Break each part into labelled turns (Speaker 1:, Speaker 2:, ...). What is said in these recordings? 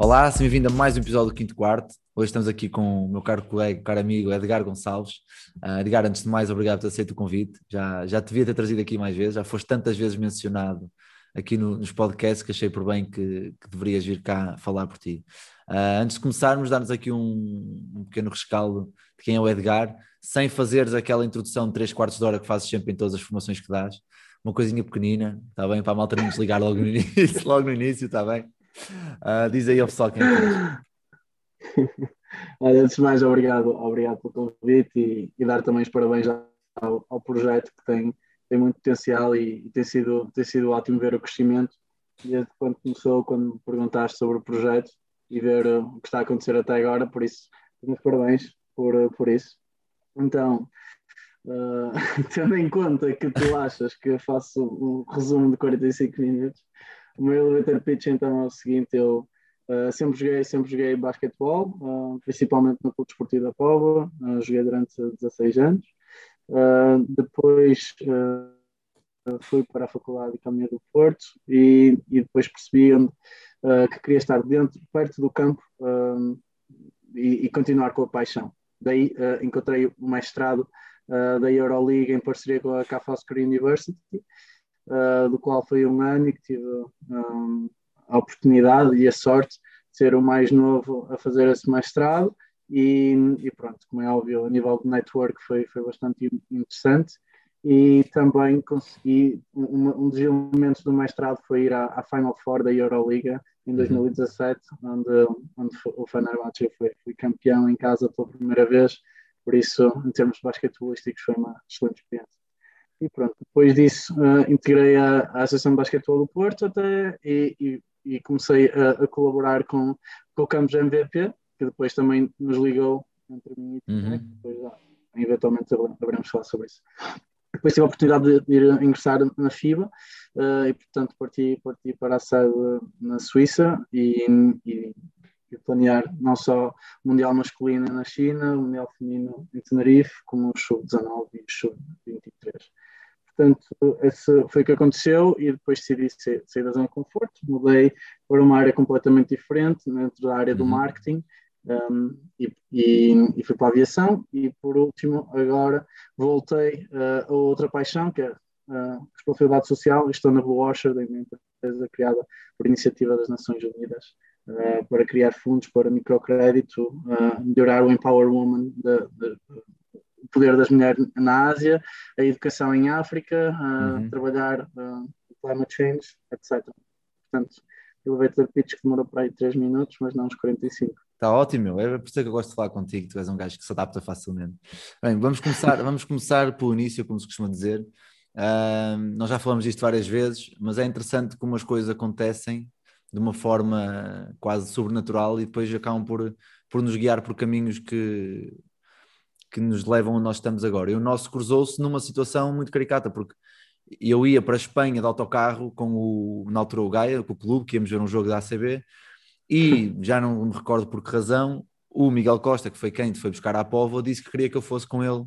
Speaker 1: Olá, seja bem-vindo a mais um episódio do Quinto Quarto. Hoje estamos aqui com o meu caro colega, caro amigo Edgar Gonçalves. Uh, Edgar, antes de mais, obrigado por aceito o convite. Já, já te devia ter trazido aqui mais vezes, já foste tantas vezes mencionado aqui no, nos podcasts que achei por bem que, que deverias vir cá falar por ti. Uh, antes de começarmos, dar-nos aqui um, um, pequeno rescaldo de quem é o Edgar, sem fazeres aquela introdução de 3 quartos de hora que fazes sempre em todas as formações que dás. Uma coisinha pequenina, está bem? Para a malta não desligar logo no início, logo no início, está bem? Uh, diz aí ao pessoal quem é
Speaker 2: antes de mais, obrigado, obrigado pelo convite e, e dar também os parabéns ao, ao, projeto que tem, tem muito potencial e, e, tem, sido, tem sido ótimo ver o crescimento desde quando começou, quando me perguntaste sobre o projeto e ver uh, o que está a acontecer até agora, por isso, meus parabéns por, por isso. Então, uh, tendo em conta que tu achas que eu faço um resumo de 45 minutos, o meu elevator pitch então é o seguinte, eu uh, sempre joguei, sempre joguei basquetebol, uh, principalmente no Clube Desportivo da Póvoa, uh, joguei durante 16 anos. depois fui para a Faculdade de Caminho do Porto e, e depois percebi que queria estar dentro, perto do campo e, e, continuar com a paixão. Daí encontrei o mestrado da Euroliga em parceria com a Ca University uh, do qual foi um ano e que tive um, a oportunidade e a sorte de ser o mais novo a fazer esse mestrado. E, e, pronto, como é óbvio, a nível de network foi, foi bastante interessante e também consegui, um, um dos elementos do mestrado foi ir à, à Final Four da Euroliga em 2017, uhum. onde, onde o Fenerbahçe foi, foi campeão em casa pela primeira vez, por isso, em termos basquetebolísticos, foi uma excelente experiência. E pronto, depois disso uh, integrei a, a Associação de Basquetebol do Porto até e, e, e comecei a, a, colaborar com, com o Campos MVP, que depois também nos ligou entre mim e uhum. depois já, eventualmente haveremos falar sobre isso. Depois tive a oportunidade de ir ingressar na FIBA uh, e, portanto, parti, parti para a sede na Suíça e, e, e, planear não só o Mundial masculino na China, o Mundial feminino em Tenerife, como o Sub-19 e o Sub-23. Portanto, esse foi o que aconteceu e depois decidi sair da zona de conforto, mudei para uma área completamente diferente, dentro da área do uhum. marketing, um, e, e, e, fui para a aviação. E por último agora voltei uh, a outra paixão que é a uh, responsabilidade social. Estou na Blue Washer, da minha empresa criada por iniciativa das Nações Unidas uh, para criar fundos para microcrédito, uh, melhorar o Empower Woman de, de, o poder das mulheres na Ásia, a educação em África, uhum. trabalhar uh, climate change, etc. Portanto, elevator pitch que demorou para aí 3 minutos, mas não uns 45.
Speaker 1: Está ótimo, é por isso que eu gosto de falar contigo, tu és um gajo que se adapta facilmente. Bem, vamos começar, vamos começar pelo início, como se costuma dizer. Uh, nós já falamos disto várias vezes, mas é interessante como as coisas acontecem de uma forma quase sobrenatural e depois acabam por, por nos guiar por caminhos que, que nos levam onde nós estamos agora. E o nosso cruzou-se numa situação muito caricata, porque eu ia para a Espanha de autocarro com o, na altura o Gaia, com o clube, que íamos ver um jogo da ACB, e já não me recordo por que razão, o Miguel Costa, que foi quem te foi buscar à Póvoa, disse que queria que eu fosse com ele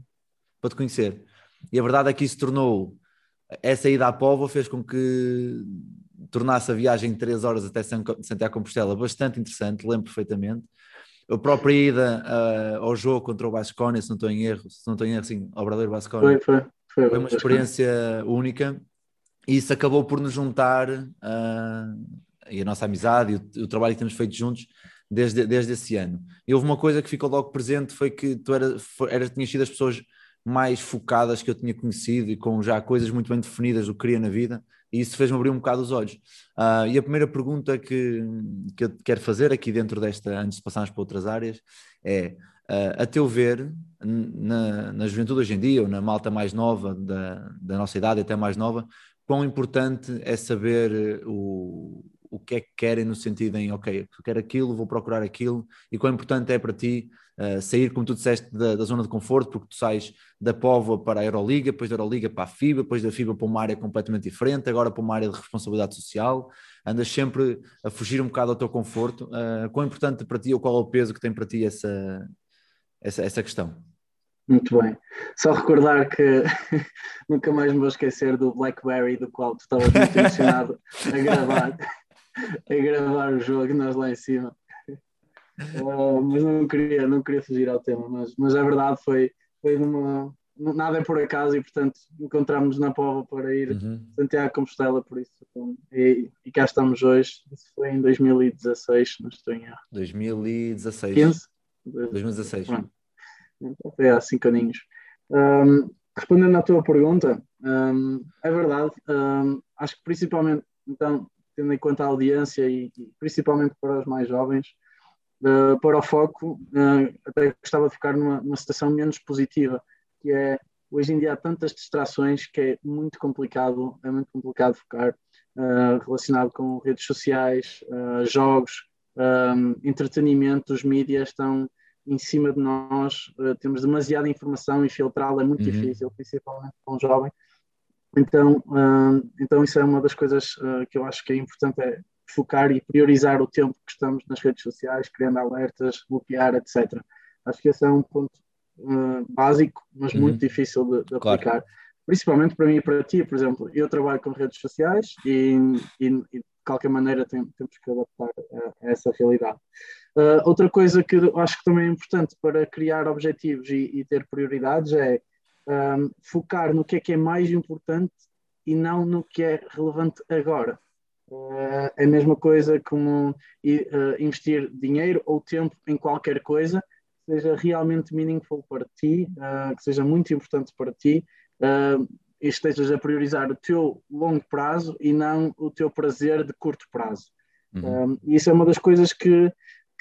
Speaker 1: para te conhecer. E a verdade é que isso tornou, essa ida à Póvoa fez com que tornasse a viagem de 3 horas até Santiago Compostela bastante interessante, lembro perfeitamente a própria ida uh, ao jogo contra o Basconia, se não estou em erro, se não estou em erro, sim, ao Bradeiro Basconia.
Speaker 2: Foi, foi, foi,
Speaker 1: foi uma experiência única e isso acabou por nos juntar uh, e a nossa amizade e o, o, trabalho que temos feito juntos desde, desde esse ano. E houve uma coisa que ficou logo presente, foi que tu eras, era, tinhas sido as pessoas mais focadas que eu tinha conhecido e com já coisas muito bem definidas do que queria na vida e isso fez-me abrir um bocado os olhos. Uh, e a primeira pergunta que, que eu quero fazer aqui dentro desta, antes de passarmos para outras áreas, é, uh, a teu ver, na, na juventude hoje em dia, ou na malta mais nova, da, da nossa idade, até mais nova, quão importante é saber o, o que é que querem no sentido em, ok, eu quero aquilo, vou procurar aquilo, e quão importante é para ti uh, sair, como tu disseste, da, da, zona de conforto, porque tu sais da Póvoa para a Euroliga, depois da Euroliga para a FIBA, depois da FIBA para uma área completamente diferente, agora para uma área de responsabilidade social, andas sempre a fugir um bocado ao teu conforto. Uh, quão importante para ti ou qual é o peso que tem para ti essa, essa, essa questão?
Speaker 2: Muito bem. Só recordar que nunca mais me vou esquecer do Blackberry, do qual tu estavas muito emocionado a gravar, a gravar o jogo, nós lá em cima. Uh, mas não queria, não queria fugir ao tema, mas, mas a verdade foi, foi numa. Nada é por acaso e, portanto, encontramos na Pova para ir uhum. Santiago Compostela, por isso. Então, e, e cá estamos hoje. Isso foi em 2016, não estou em erro.
Speaker 1: 2016.
Speaker 2: 15?
Speaker 1: 2016. Pronto.
Speaker 2: Então foi há cinco aninhos. Um, respondendo à tua pergunta, um, é verdade. Um, acho que principalmente, então, tendo em conta a audiência e, e principalmente para os mais jovens, uh, para o foco, uh, até gostava de ficar numa, numa situação menos positiva, que é hoje em dia há tantas distrações que é muito complicado, é muito complicado focar uh, relacionado com redes sociais, jogos, um, entretenimento, os mídias estão em cima de nós, uh, temos demasiada informação e filtrá-la é muito uhum. difícil, principalmente com um jovem. Então, uh, então isso é uma das coisas uh, que eu acho que é importante, é focar e priorizar o tempo que estamos nas redes sociais, criando alertas, bloquear, etc. Acho que esse é um ponto básico, mas uhum. muito difícil de, de claro. aplicar. Principalmente para mim e para ti, por exemplo, eu trabalho com redes sociais e, e, e de qualquer maneira tem, temos que adaptar a, a essa realidade. Uh, outra coisa que acho que também é importante para criar objetivos e, e ter prioridades é um, focar no que é que é mais importante e não no que é relevante agora. Uh, é a mesma coisa como uh, investir dinheiro ou tempo em qualquer coisa que seja realmente meaningful para ti, que seja muito importante para ti e estejas a priorizar o teu longo prazo e não o teu prazer de curto prazo. Uhum. Um, isso é uma das coisas que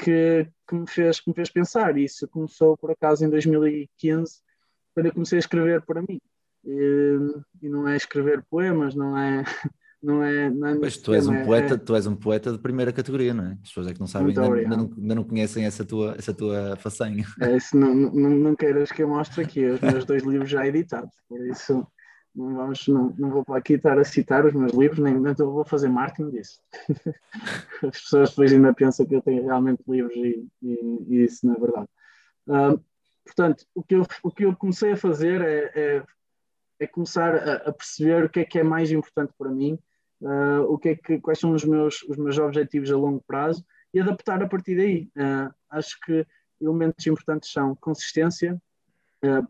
Speaker 2: que, que, me fez, que me fez pensar. Isso começou, por acaso, em 2015, quando eu comecei a escrever para mim. E, e não é escrever poemas, não é. Não é, não é
Speaker 1: pois tu és, um poeta, é... tu és um poeta de primeira categoria, não é? As pessoas é que não sabem, ainda, ainda, não, ainda não conhecem essa tua, essa tua façanha.
Speaker 2: É, isso não, não, não queiras que eu mostre aqui os meus dois livros já editados, por isso não, vamos, não, não vou aqui estar a citar os meus livros, nem, nem vou fazer marketing disso. As pessoas depois ainda pensam que eu tenho realmente livros e, e, e isso não é verdade. Uh, portanto, o que, eu, o que eu comecei a fazer é, é, é começar a, a, perceber o que é que é mais importante para mim, uh, o que é que, quais são os meus, os meus objetivos a longo prazo e adaptar a partir daí. Uh, acho que elementos importantes são consistência,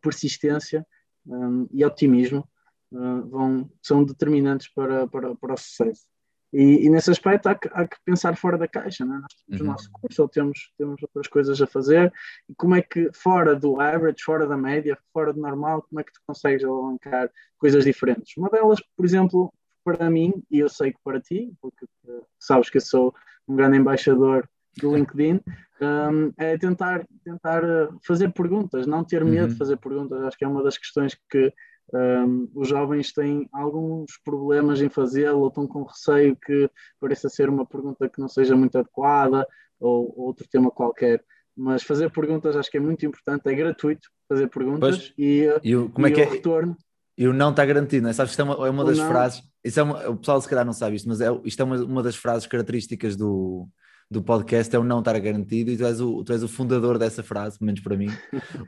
Speaker 2: persistência um, e otimismo. Vão, são determinantes para, para, para o sucesso. E, e, nesse aspecto há que, há que, pensar fora da caixa, né? nós temos uhum. o nosso curso ou temos, temos outras coisas a fazer, e como é que fora do average, fora da média, fora do normal, como é que tu consegues alavancar coisas diferentes? Uma delas, por exemplo, para mim, e eu sei que para ti, porque uh, sabes que eu sou um grande embaixador do LinkedIn, um, é tentar, tentar uh, fazer perguntas, não ter medo uhum. de fazer perguntas, acho que é uma das questões que um, os jovens têm alguns problemas em fazê-lo, ou estão com receio que pareça ser uma pergunta que não seja muito adequada, ou, ou outro tema qualquer. Mas fazer perguntas acho que é muito importante, é gratuito fazer perguntas pois,
Speaker 1: e, e, o, como é e é que é? retorno. E o não está garantido, não é? Sabes que é uma, é uma das não. frases, isso é uma, o pessoal se calhar não sabe isto, mas é, isto é uma, uma das frases características do, do podcast é o não estar garantido e tu és o, tu és o fundador dessa frase, pelo menos para mim.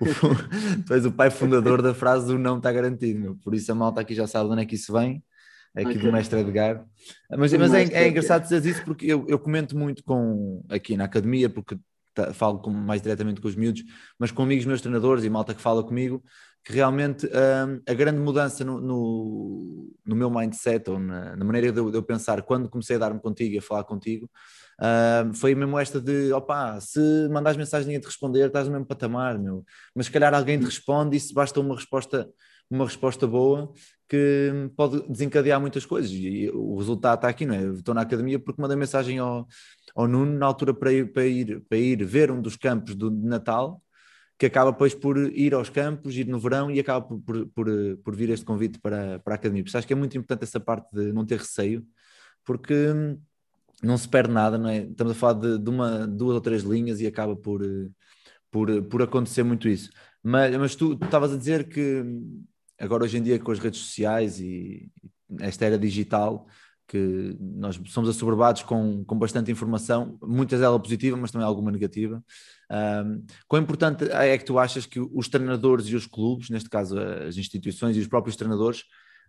Speaker 1: O, tu és o pai fundador da frase do não está garantido, meu. por isso a malta aqui já sabe de onde é que isso vem, é aqui okay. do mestre Edgar. Mas, mas é, é, engraçado dizer isso porque eu, eu comento muito com aqui na academia, porque falo com, mais diretamente com os miúdos, mas com amigos meus treinadores e malta que fala comigo, que realmente hum, a grande mudança no, no, no, meu mindset ou na, na maneira de eu, de eu pensar quando comecei a dar-me contigo e a falar contigo Uh, foi mesmo esta de, opá, se mandares mensagem ninguém te responder, estás no mesmo patamar, meu. Mas se calhar alguém te responde e se basta uma resposta, uma resposta boa que pode desencadear muitas coisas. E o resultado está aqui, não é? Estou na academia porque mandei mensagem ao, ao Nuno na altura para ir, para ir, para ir ver um dos campos do Natal, que acaba depois por ir aos campos, ir no verão e acaba por, por, por, por vir este convite para, para a academia. Por isso acho que é muito importante essa parte de não ter receio, porque não se perde nada, não é? Estamos a falar de, de uma, duas ou três linhas e acaba por, por, por acontecer muito isso. Mas, mas tu estavas a dizer que agora hoje em dia com as redes sociais e esta era digital, que nós somos assoberbados com, com bastante informação, muitas delas positiva, mas também alguma negativa. Um, quão importante é que tu achas que os treinadores e os clubes, neste caso as instituições e os próprios treinadores,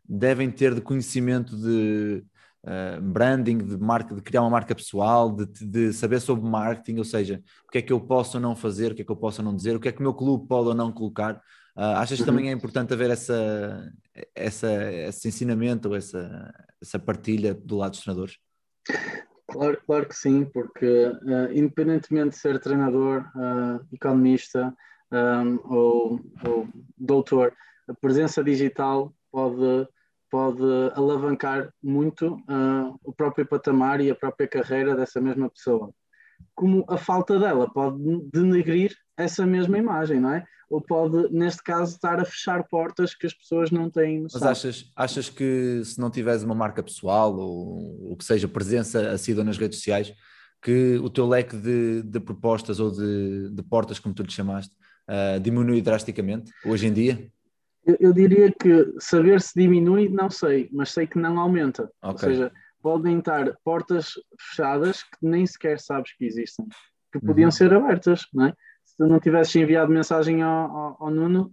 Speaker 1: devem ter de conhecimento de uh, branding, de marca, de criar uma marca pessoal, de, de, saber sobre marketing, ou seja, o que é que eu posso ou não fazer, o que é que eu posso ou não dizer, o que é que o meu clube pode ou não colocar. Uh, achas que também é importante haver essa, essa, esse ensinamento ou essa, essa partilha do lado dos treinadores?
Speaker 2: Claro, claro que sim, porque uh, independentemente de ser treinador, uh, economista um, ou, ou, doutor, a presença digital pode, pode alavancar muito o próprio patamar e a própria carreira dessa mesma pessoa. Como a falta dela pode denegrir essa mesma imagem, não é? ou pode, neste caso, estar a fechar portas que as pessoas não têm noção.
Speaker 1: Mas achas, achas que se não tiveres uma marca pessoal ou o que seja presença assídua nas redes sociais, que o teu leque de, de propostas ou de, de, portas, como tu lhe chamaste, uh, diminui drasticamente hoje em dia?
Speaker 2: Eu, eu, diria que saber se diminui, não sei, mas sei que não aumenta. Okay. Ou seja, podem estar portas fechadas que nem sequer sabes que existem, que podiam uhum. ser abertas, não é? Se tu não tivesses enviado mensagem ao, ao, ao Nuno,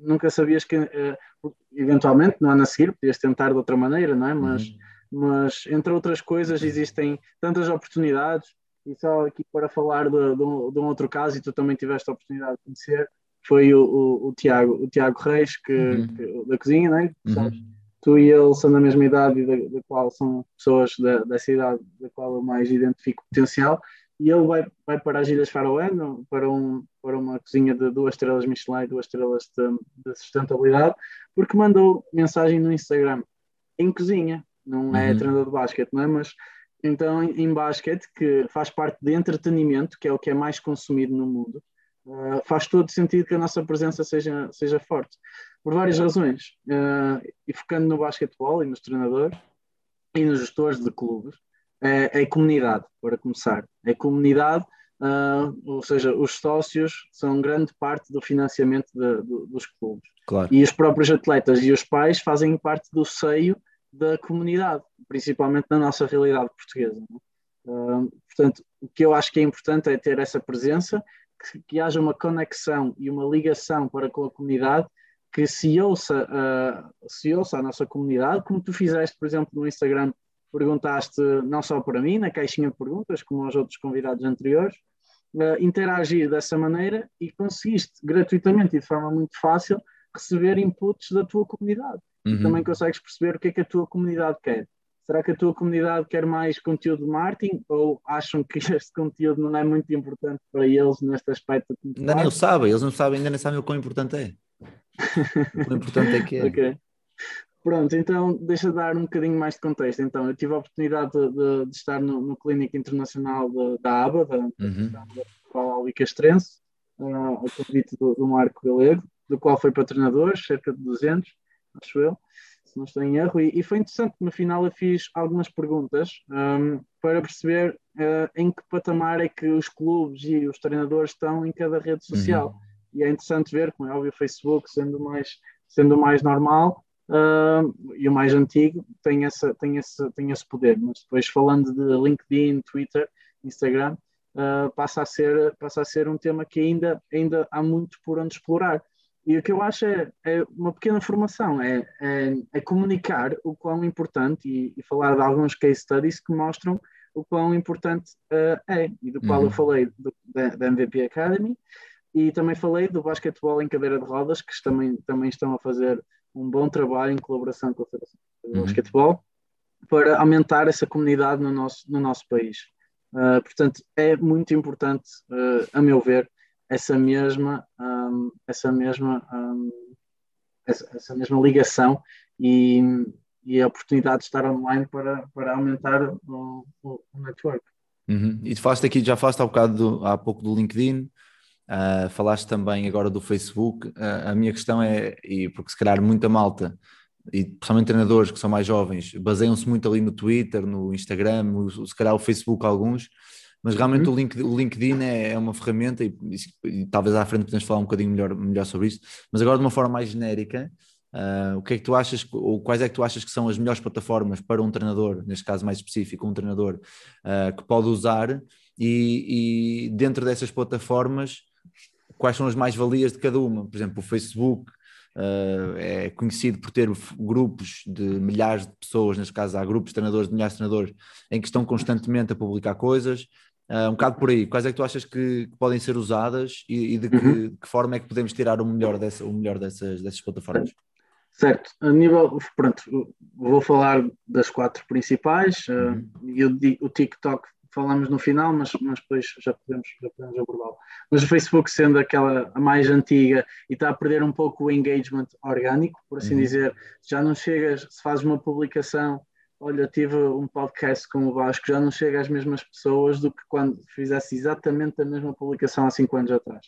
Speaker 2: nunca sabias que, uh, eventualmente, no ano a seguir, podias tentar de outra maneira, não é? Mas, uhum. mas entre outras coisas, existem tantas oportunidades. E só aqui para falar de, de, um, de um outro caso, e tu também tiveste a oportunidade de conhecer, foi o, o, o Tiago, o Tiago Reis, que, uhum. que, da cozinha, não é? Uhum. Tu e ele são da mesma idade e da, da qual são pessoas da, dessa idade da qual eu mais identifico potencial e ele vai, vai para as Ilhas Faroé, para, um, para uma cozinha de duas estrelas Michelin e duas estrelas de, de, sustentabilidade, porque mandou mensagem no Instagram, em cozinha, não é uhum. treinador de basquete, não é? Mas então em, em basquete, que faz parte de entretenimento, que é o que é mais consumido no mundo, uh, faz todo sentido que a nossa presença seja, seja forte, por várias razões. Uh, e focando no basquetebol e nos treinadores e nos gestores de clubes, é, é comunidade, para começar. É comunidade, uh, ou seja, os sócios são grande parte do financiamento de, de, dos clubes.
Speaker 1: Claro.
Speaker 2: E os próprios atletas e os pais fazem parte do seio da comunidade, principalmente na nossa realidade portuguesa. Uh, portanto, o que eu acho que é importante é ter essa presença, que, que haja uma conexão e uma ligação para com a comunidade que se ouça, uh, se ouça a nossa comunidade, como tu fizeste, por exemplo, no Instagram perguntaste não só para mim, na caixinha de perguntas, como aos outros convidados anteriores, uh, interagir dessa maneira e conseguiste gratuitamente e de forma muito fácil receber inputs da tua comunidade. Uhum. Também consegues perceber o que é que a tua comunidade quer. Será que a tua comunidade quer mais conteúdo de marketing ou acham que este conteúdo não é muito importante para eles neste aspecto?
Speaker 1: Ainda nem sabem, eles não sabem, ainda nem sabem o quão importante é. o quão importante é que é.
Speaker 2: okay. Pronto, então deixa dar um bocadinho mais de contexto. Então, eu tive a oportunidade de, de, de estar no, no Clínico Internacional de, da ABA, da uhum. Escola Castrense, uh, ao convite do, do, Marco Galego, do qual foi treinador, cerca de 200, acho eu, se não estou em erro. E, e foi interessante, no final eu fiz algumas perguntas um, para perceber uh, em que patamar é que os clubes e os treinadores estão em cada rede social. Uhum. E é interessante ver, como é óbvio, o Facebook sendo mais, sendo mais normal, Uh, e o mais antigo tem, essa, tem, esse, tem esse poder, mas depois falando de LinkedIn, Twitter, Instagram, uh, passa, a ser, passa a ser um tema que ainda, ainda há muito por onde explorar. E o que eu acho é, é uma pequena formação, é, é, é, comunicar o quão importante e, e, falar de alguns case studies que mostram o quão importante uh, é, e do qual uhum. eu falei do, da, da MVP Academy, e também falei do basquetebol em cadeira de rodas, que também, também estão a fazer um bom trabalho em colaboração com a Federação de uhum. Basquetebol para aumentar essa comunidade no nosso, no nosso país. Uh, portanto, é muito importante, uh, a meu ver, essa mesma, um, essa, mesma um, essa, essa, mesma ligação e, e, a oportunidade de estar online para, para aumentar o, o, o network.
Speaker 1: Uhum. E falaste aqui, já falaste há, bocado do, há pouco do LinkedIn, Uh, falaste também agora do Facebook. Uh, a minha questão é, e porque se calhar muita malta e principalmente treinadores que são mais jovens, baseiam-se muito ali no Twitter, no Instagram, no, se calhar o Facebook alguns, mas realmente uhum. o LinkedIn é, é uma ferramenta e, e, e, talvez à frente podemos falar um bocadinho melhor, melhor sobre isso, mas agora de uma forma mais genérica, uh, o que é que tu achas, ou quais é que tu achas que são as melhores plataformas para um treinador, neste caso mais específico, um treinador uh, que pode usar e, e dentro dessas plataformas quais são as mais-valias de cada uma. Por exemplo, o Facebook uh, é conhecido por ter grupos de milhares de pessoas, neste caso há grupos de treinadores, de milhares de treinadores, em que estão constantemente a publicar coisas. Uh, um bocado por aí, quais é que tu achas que, que podem ser usadas e, e de, que, uhum. que, forma é que podemos tirar o melhor, dessa, o melhor dessas, dessas plataformas?
Speaker 2: Certo, a nível, pronto, vou falar das quatro principais, uh, uhum. o TikTok falamos no final, mas, mas depois já podemos, já podemos abordá-lo. Mas o Facebook sendo aquela a mais antiga e está a perder um pouco o engagement orgânico, por assim uhum. dizer, já não chegas, se fazes uma publicação, olha, tive um podcast com o Vasco, já não chega às mesmas pessoas do que quando fizesse exatamente a mesma publicação há cinco anos atrás.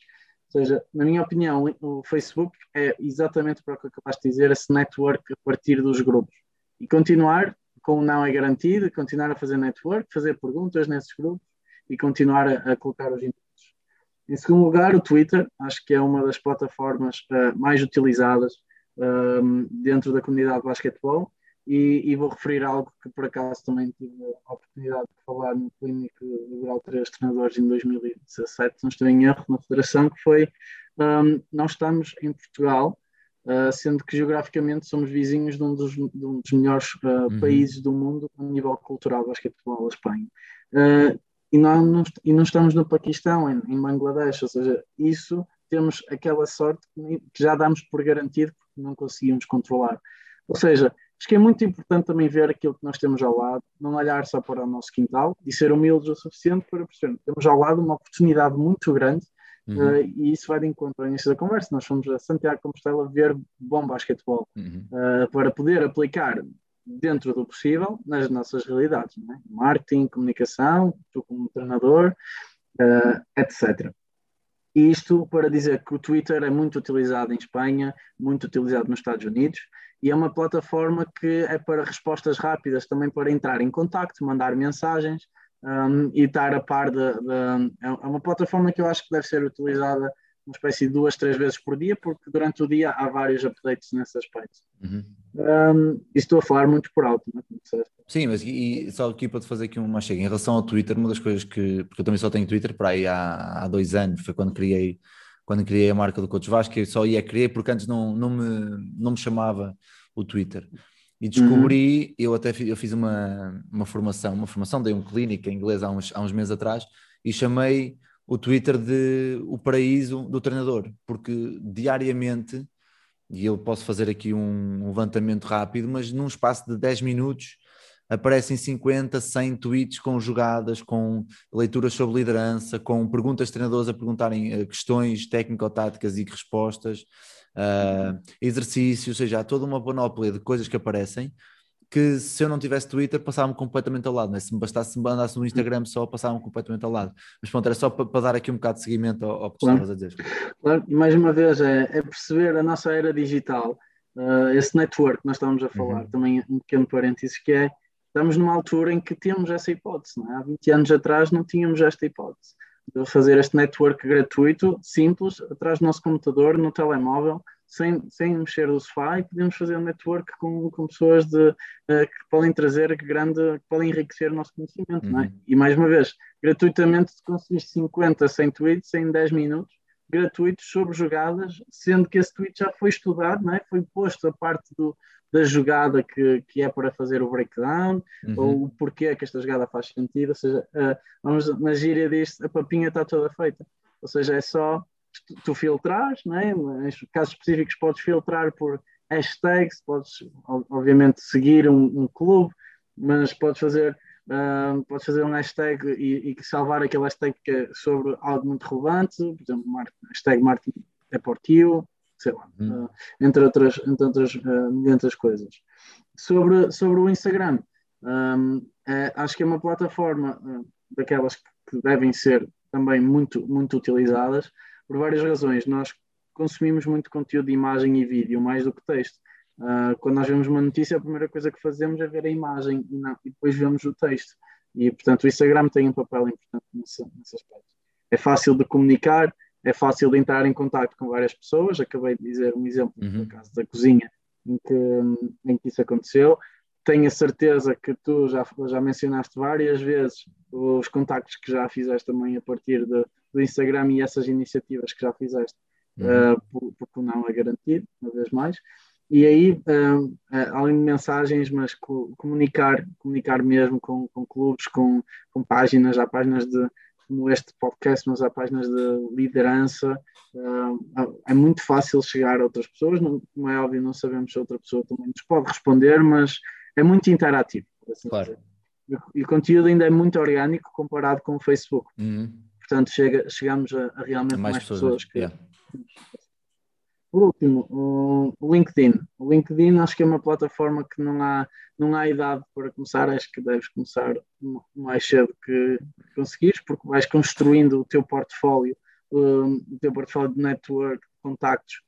Speaker 2: Ou seja, na minha opinião, o Facebook é exatamente para o que acabaste de dizer, esse network a partir dos grupos. E continuar com não é garantido, continuar a fazer network, fazer perguntas nesses grupos e continuar a, a colocar os inputs. Em segundo lugar, o Twitter, acho que é uma das plataformas uh, mais utilizadas um, dentro da comunidade de basquetebol e, e, vou referir algo que por acaso também tive a oportunidade de falar no clínico grau 3 treinadores em 2017, não estou em erro, na federação, que foi um, nós estamos em Portugal Uh, sendo que geograficamente somos vizinhos de um dos, de um dos melhores uh, uhum. países do mundo a nível cultural, basquetebol, a Espanha. Uh, e, não, não, e não estamos no Paquistão, em, em, Bangladesh, ou seja, isso temos aquela sorte que já damos por garantido porque não conseguimos controlar. Ou seja, acho que é muito importante também ver aquilo que nós temos ao lado, não olhar só para o nosso quintal e ser humildes o suficiente para perceber. Temos ao lado uma oportunidade muito grande Uhum. Uh, e isso vai de encontro ao início da conversa. Nós fomos a Santiago de Compostela ver bom basquetebol uhum. uh, para poder aplicar dentro do possível nas nossas realidades, é? marketing, comunicação, tu como treinador, uh, etc. E isto para dizer que o Twitter é muito utilizado em Espanha, muito utilizado nos Estados Unidos e é uma plataforma que é para respostas rápidas, também para entrar em contacto, mandar mensagens, um, e estar a par de, de, É uma plataforma que eu acho que deve ser utilizada uma espécie de duas, três vezes por dia, porque durante o dia há vários updates nesse aspecto. Uhum. Um, e estou a falar muito por alto, não
Speaker 1: é? Sim, mas e, e, só aqui para te fazer aqui uma chega. Em relação ao Twitter, uma das coisas que. Porque eu também só tenho Twitter para aí há, há dois anos, foi quando criei, quando criei a marca do Coach Vasco, eu só ia criar porque antes não, não, me, não me chamava o Twitter. E descobri, uhum. eu até fiz, eu fiz uma, uma formação, uma formação, dei um clínica em inglês há uns, há uns meses atrás e chamei o Twitter de o paraíso do treinador, porque diariamente, e eu posso fazer aqui um levantamento rápido, mas num espaço de 10 minutos aparecem 50, 100 tweets com jogadas, com leituras sobre liderança, com perguntas de treinadores a perguntarem eh, questões técnico-táticas e respostas uh, exercícios, ou seja, há toda uma panóplia de coisas que aparecem que se eu não tivesse Twitter passava-me completamente ao lado, né? se me bastasse me andasse no Instagram só passava-me completamente ao lado. Mas pronto, era só para, para dar aqui um bocado de seguimento ao, ao que claro. estavas a dizer.
Speaker 2: Claro, e mais uma vez é, é perceber a nossa era digital, uh, esse network que nós estamos a falar, uhum. também um pequeno parênteses, que é estamos numa altura em que temos essa hipótese, é? há 20 anos atrás não tínhamos esta hipótese de fazer este network gratuito, simples, atrás do nosso computador, no telemóvel, sem, sem mexer do sofá e podemos fazer um network com, com pessoas de, uh, que podem trazer grande, que podem enriquecer o nosso conhecimento, uhum. não é? Uhum. E mais uma vez, gratuitamente conseguiste 50, 100 tweets em 10 minutos, gratuitos sobre jogadas, sendo que esse tweet já foi estudado, não é? Foi posto a parte do, da jogada que, que é para fazer o breakdown, uhum. ou o porquê que esta jogada faz sentido, ou seja, uh, vamos na gíria disto, a papinha está toda feita. Ou seja, é só tu, tu filtrares, né? em casos específicos podes filtrar por hashtags, podes obviamente seguir um, um clube, mas podes fazer, uh, podes fazer um hashtag e, e, salvar aquele hashtag que é sobre algo muito relevante, por exemplo, hashtag Martin Deportivo, sei lá, uhum. uh, entre outras, entre outras, uh, outras coisas. Sobre, sobre o Instagram, um, é, acho que é uma plataforma uh, daquelas que devem ser também muito, muito utilizadas por várias razões. Nós consumimos muito conteúdo de imagem e vídeo, mais do que texto. Uh, quando nós vemos uma notícia, a primeira coisa que fazemos é ver a imagem e, não, e depois vemos o texto. E, portanto, o Instagram tem um papel importante nesse, nesse aspecto. É fácil de comunicar, é fácil de entrar em contato com várias pessoas. Acabei de dizer um exemplo, uhum. no caso da cozinha, em que, em que isso aconteceu. Tenho a certeza que tu já, já mencionaste várias vezes os contactos que já fizeste também a partir de, do Instagram e essas iniciativas que já fizeste, uhum. uh, porque não é garantido, uma vez mais. E aí, uh, uh, além de mensagens, mas co comunicar, comunicar mesmo com, com clubes, com, com páginas, há páginas de, como este podcast, mas há páginas de liderança. Uh, é muito fácil chegar a outras pessoas, não, como é óbvio, não sabemos se outra pessoa também nos pode responder, mas é muito interativo. Assim claro. E, o conteúdo ainda é muito orgânico comparado com o Facebook. Uhum. Portanto, chega, chegamos a, a realmente mais, mais, pessoas, pessoas que. Yeah. Por último, o LinkedIn. O LinkedIn acho que é uma plataforma que não há, não há idade para começar, acho que deves começar mais cedo que conseguires, porque vais construindo o teu portfólio, o teu portfólio de network, de contactos,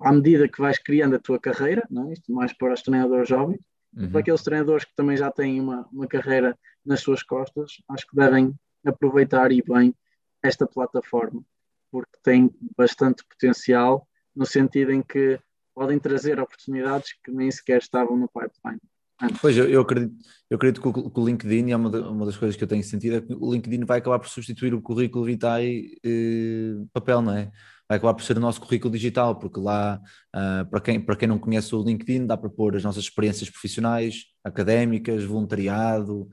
Speaker 2: à, medida que vais criando a tua carreira, não é? isto mais para os treinadores jovens, uhum. para aqueles treinadores que também já têm uma, uma carreira nas suas costas, acho que devem aproveitar e bem esta plataforma, porque tem bastante potencial no sentido em que podem trazer oportunidades que nem sequer estavam no pipeline.
Speaker 1: Antes. Pois, eu, eu, acredito, eu acredito que o, que o LinkedIn, é uma, de, uma, das coisas que eu tenho sentido, é que o LinkedIn vai acabar por substituir o currículo vitae eh, papel, não é? Vai acabar por ser o nosso currículo digital, porque lá, uh, para, quem, para quem não conhece o LinkedIn, dá para pôr as nossas experiências profissionais, académicas, voluntariado.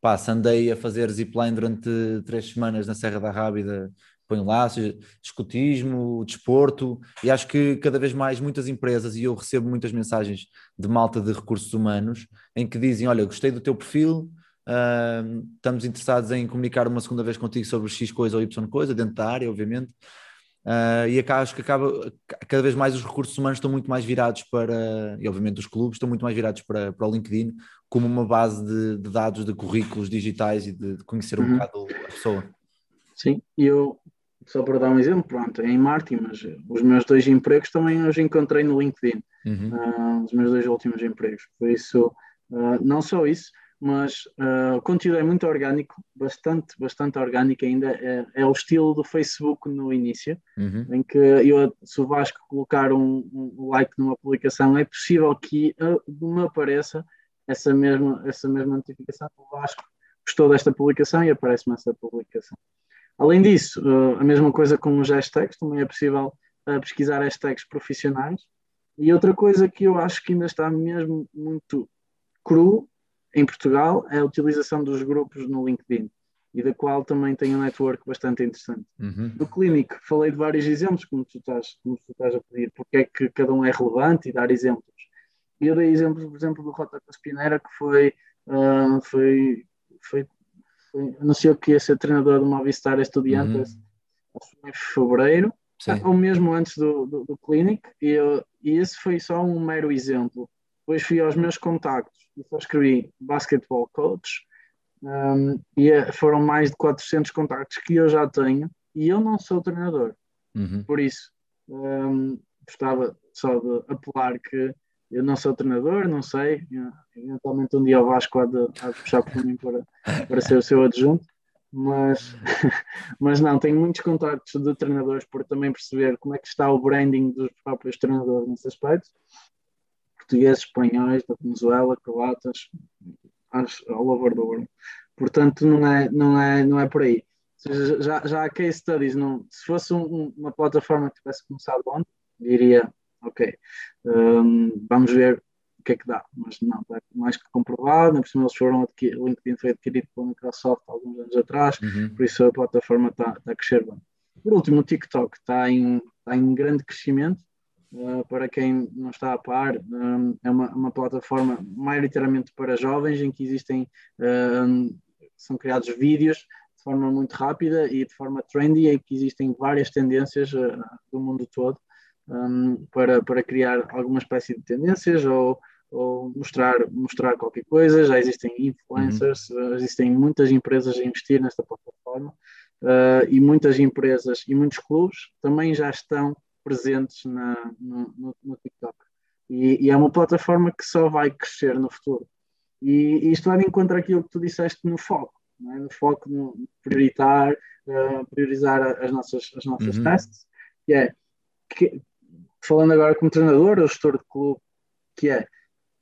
Speaker 1: Pá, andei a fazer zipline durante três semanas na Serra da Rábida ponho lá, seja escutismo, desporto, e acho que cada vez mais muitas empresas, e eu recebo muitas mensagens de malta de recursos humanos, em que dizem, olha, gostei do teu perfil, uh, estamos interessados em comunicar uma segunda vez contigo sobre X coisa ou Y coisa, dentro da área, obviamente, uh, e acho que acaba, cada vez mais os recursos humanos estão muito mais virados para, e obviamente os clubes estão muito mais virados para, para o LinkedIn, como uma base de, de dados, de currículos digitais e de, de conhecer um uhum. bocado a pessoa.
Speaker 2: Sim, eu só para dar um exemplo, pronto, é em marketing, mas os meus dois empregos também os encontrei no LinkedIn, uhum. uh, os meus dois últimos empregos. Por isso, uh, não só isso, mas uh, o conteúdo é muito orgânico, bastante, bastante orgânico ainda. É, é o estilo do Facebook no início, uhum. em que eu, se o Vasco colocar um, um, like numa publicação, é possível que me apareça essa mesma, essa mesma notificação. O Vasco gostou desta publicação e aparece-me essa publicação. Além disso, uh, a mesma coisa com os hashtags, também é possível uh, pesquisar hashtags profissionais. E outra coisa que eu acho que ainda está mesmo muito cru em Portugal é a utilização dos grupos no LinkedIn e da qual também tem um network bastante interessante. Uhum. No Clinic falei de vários exemplos, como tu, estás, como tu estás a pedir, porque é que cada um é relevante e dar exemplos. E eu dei exemplos, por exemplo, do Rota Caspinera, que foi, uh, foi, foi anunciou que ia ser treinador do Movistar Estudiantes uhum. em fevereiro, Sim. ou mesmo antes do, do, do Clinic, e, eu, e esse foi só um mero exemplo. Depois fui aos meus contactos e só escrevi Basketball Coach, um, e é, foram mais de 400 contactos que eu já tenho, e eu não sou treinador. Uhum. Por isso, um, gostava só de apelar que eu não sou treinador, não sei. Eventualmente um dia o Vasco há de, há de puxar por mim para, para ser o seu adjunto. Mas, mas não, tenho muitos contactos de treinadores por também perceber como é que está o branding dos próprios treinadores nesse aspecto. Portugueses, espanhóis, da Venezuela, croatas, all over the world. Portanto, não é, não é, não é por aí. Já, já há case studies, não, se fosse um, uma plataforma que tivesse começado ontem, diria ok, um, vamos ver o que é que dá, mas não, está mais que comprovado, por cima eles foram o LinkedIn foi adquirido pela Microsoft há alguns anos atrás, uhum. por isso a plataforma está, está a crescer bem. Por último, o TikTok está em, está em grande crescimento, uh, para quem não está a par, um, é uma, uma plataforma maioritariamente para jovens, em que existem, uh, são criados vídeos de forma muito rápida e de forma trendy, em que existem várias tendências uh, do mundo todo, um, para, para criar alguma espécie de tendências ou, ou mostrar, mostrar qualquer coisa. Já existem influencers, uhum. existem muitas empresas a investir nesta plataforma uh, e muitas empresas e muitos clubes também já estão presentes na, no, no, no TikTok. E, e, é uma plataforma que só vai crescer no futuro. E, e isto vai de encontro àquilo que tu disseste no foco, é? no foco, no prioritar, uh, priorizar as nossas, as nossas uhum. que é, que, falando agora como treinador ou gestor de clube, que é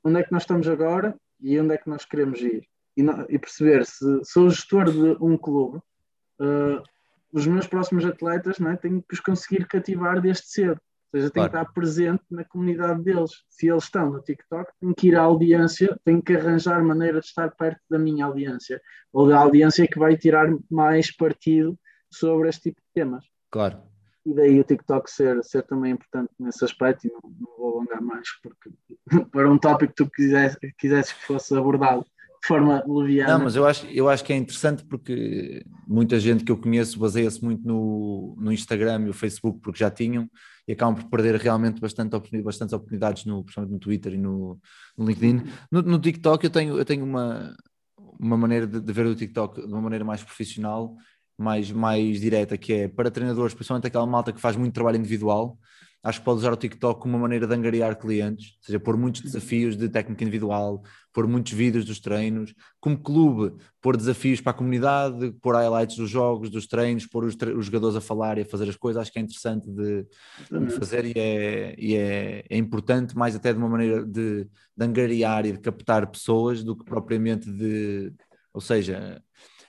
Speaker 2: onde é que nós estamos agora e onde é que nós queremos ir. E, e perceber se sou gestor de um clube, uh, os meus próximos atletas não é, tenho que os conseguir cativar desde cedo. Ou seja, tenho claro. que estar presente na comunidade deles. Se eles estão no TikTok, tenho que ir à audiência, tenho que arranjar maneira de estar perto da minha audiência, ou da audiência que vai tirar mais partido sobre este tipo de temas.
Speaker 1: Claro.
Speaker 2: E daí o TikTok ser, ser também importante nesse aspecto, e não, não vou alongar mais, porque para um tópico que tu quisesse, quisesse que fosse abordado de forma leviana.
Speaker 1: Não, mas eu acho, eu acho que é interessante porque muita gente que eu conheço baseia-se muito no, no Instagram e o Facebook, porque já tinham, e acabam por perder realmente bastante oportunidade, bastantes oportunidades, no, principalmente no Twitter e no, no LinkedIn. No, no, TikTok eu tenho, eu tenho uma, uma maneira de, de ver o TikTok de uma maneira mais profissional mais, mais direta, que é para treinadores, principalmente aquela malta que faz muito trabalho individual, acho que pode usar o TikTok como uma maneira de angariar clientes, ou seja, pôr muitos desafios de técnica individual, pôr muitos vídeos dos treinos, como clube, pôr desafios para a comunidade, pôr highlights dos jogos, dos treinos, pôr os, os jogadores a falar e a fazer as coisas, acho que é interessante de, de fazer e, é, e é, é, importante, mais até de uma maneira de, de angariar e de captar pessoas do que propriamente de, ou seja,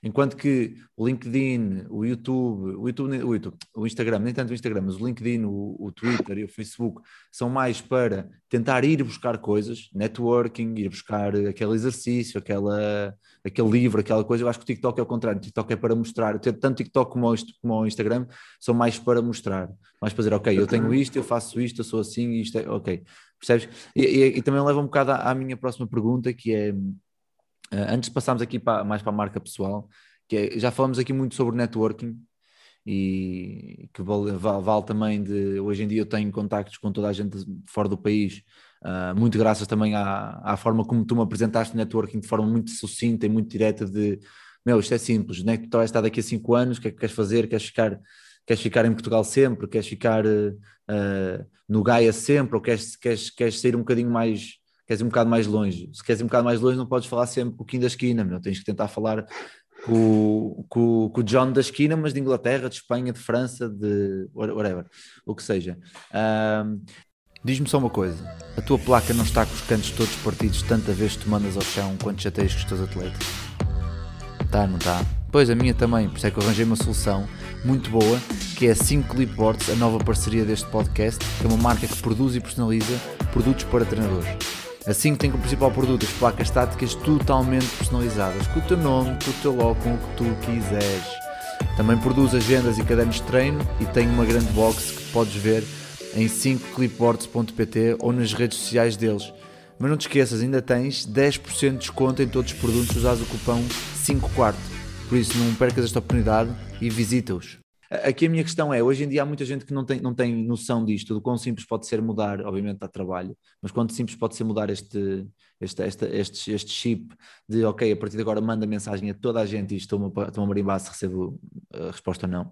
Speaker 1: Enquanto que o LinkedIn, o YouTube, o, YouTube, o, YouTube, o Instagram, nem tanto o Instagram, mas o LinkedIn, o, o, Twitter e o Facebook são mais para tentar ir buscar coisas, networking, ir buscar aquele exercício, aquela, aquele livro, aquela coisa. Eu acho que o TikTok é o contrário. O TikTok é para mostrar. Tanto o TikTok como o, como o Instagram são mais para mostrar, mais para dizer, ok, eu tenho isto, eu faço isto, eu sou assim, isto é, ok. Percebes? E, e, e também leva um bocado à, à minha próxima pergunta, que é antes de passarmos aqui para, mais para a marca pessoal, que é, já falamos aqui muito sobre networking e que vale, vale, também de hoje em dia eu tenho contactos com toda a gente fora do país, uh, muito graças também à, à forma como tu me apresentaste networking de forma muito sucinta e muito direta de meu, isto é simples, não é que tu vais estar daqui a cinco anos, o que é que queres fazer? Queres ficar, queres ficar em Portugal sempre? Queres ficar uh, no Gaia sempre? Ou queres, queres, queres sair um bocadinho mais queres ir um bocado mais longe. Se queres ir um bocado mais longe, não podes falar sempre com o Kim da esquina, meu. tens que tentar falar com, com, com o John da esquina, mas de Inglaterra, de Espanha, de França, de whatever, o que seja. Um, Diz-me só uma coisa: a tua placa não está com os cantos todos partidos tanta vez que tu mandas ao chão quanto chateias com os teus atletas? Tá, não tá? Pois a minha também, por isso é que eu arranjei uma solução muito boa, que é a 5 Clipboards, a nova parceria deste podcast, que é uma marca que produz e personaliza produtos para treinadores. Assim tem como principal produto as placas estáticas totalmente personalizadas, com o teu nome, com o teu logo, com o que tu quiseres. Também produz agendas e cadernos de treino e tem uma grande box que podes ver em 5clipboards.pt ou nas redes sociais deles. Mas não te esqueças, ainda tens 10% de desconto em todos os produtos se usares o cupom 5 quarto. Por isso não percas esta oportunidade e visita-os. Aqui a minha questão é, hoje em dia há muita gente que não tem, não tem noção disto, do quão simples pode ser mudar, obviamente dá trabalho, mas quanto simples pode ser mudar este, este, este, este, este chip de, ok, a partir de agora manda mensagem a toda a gente e estou-me a marimbar se recebo a resposta ou não.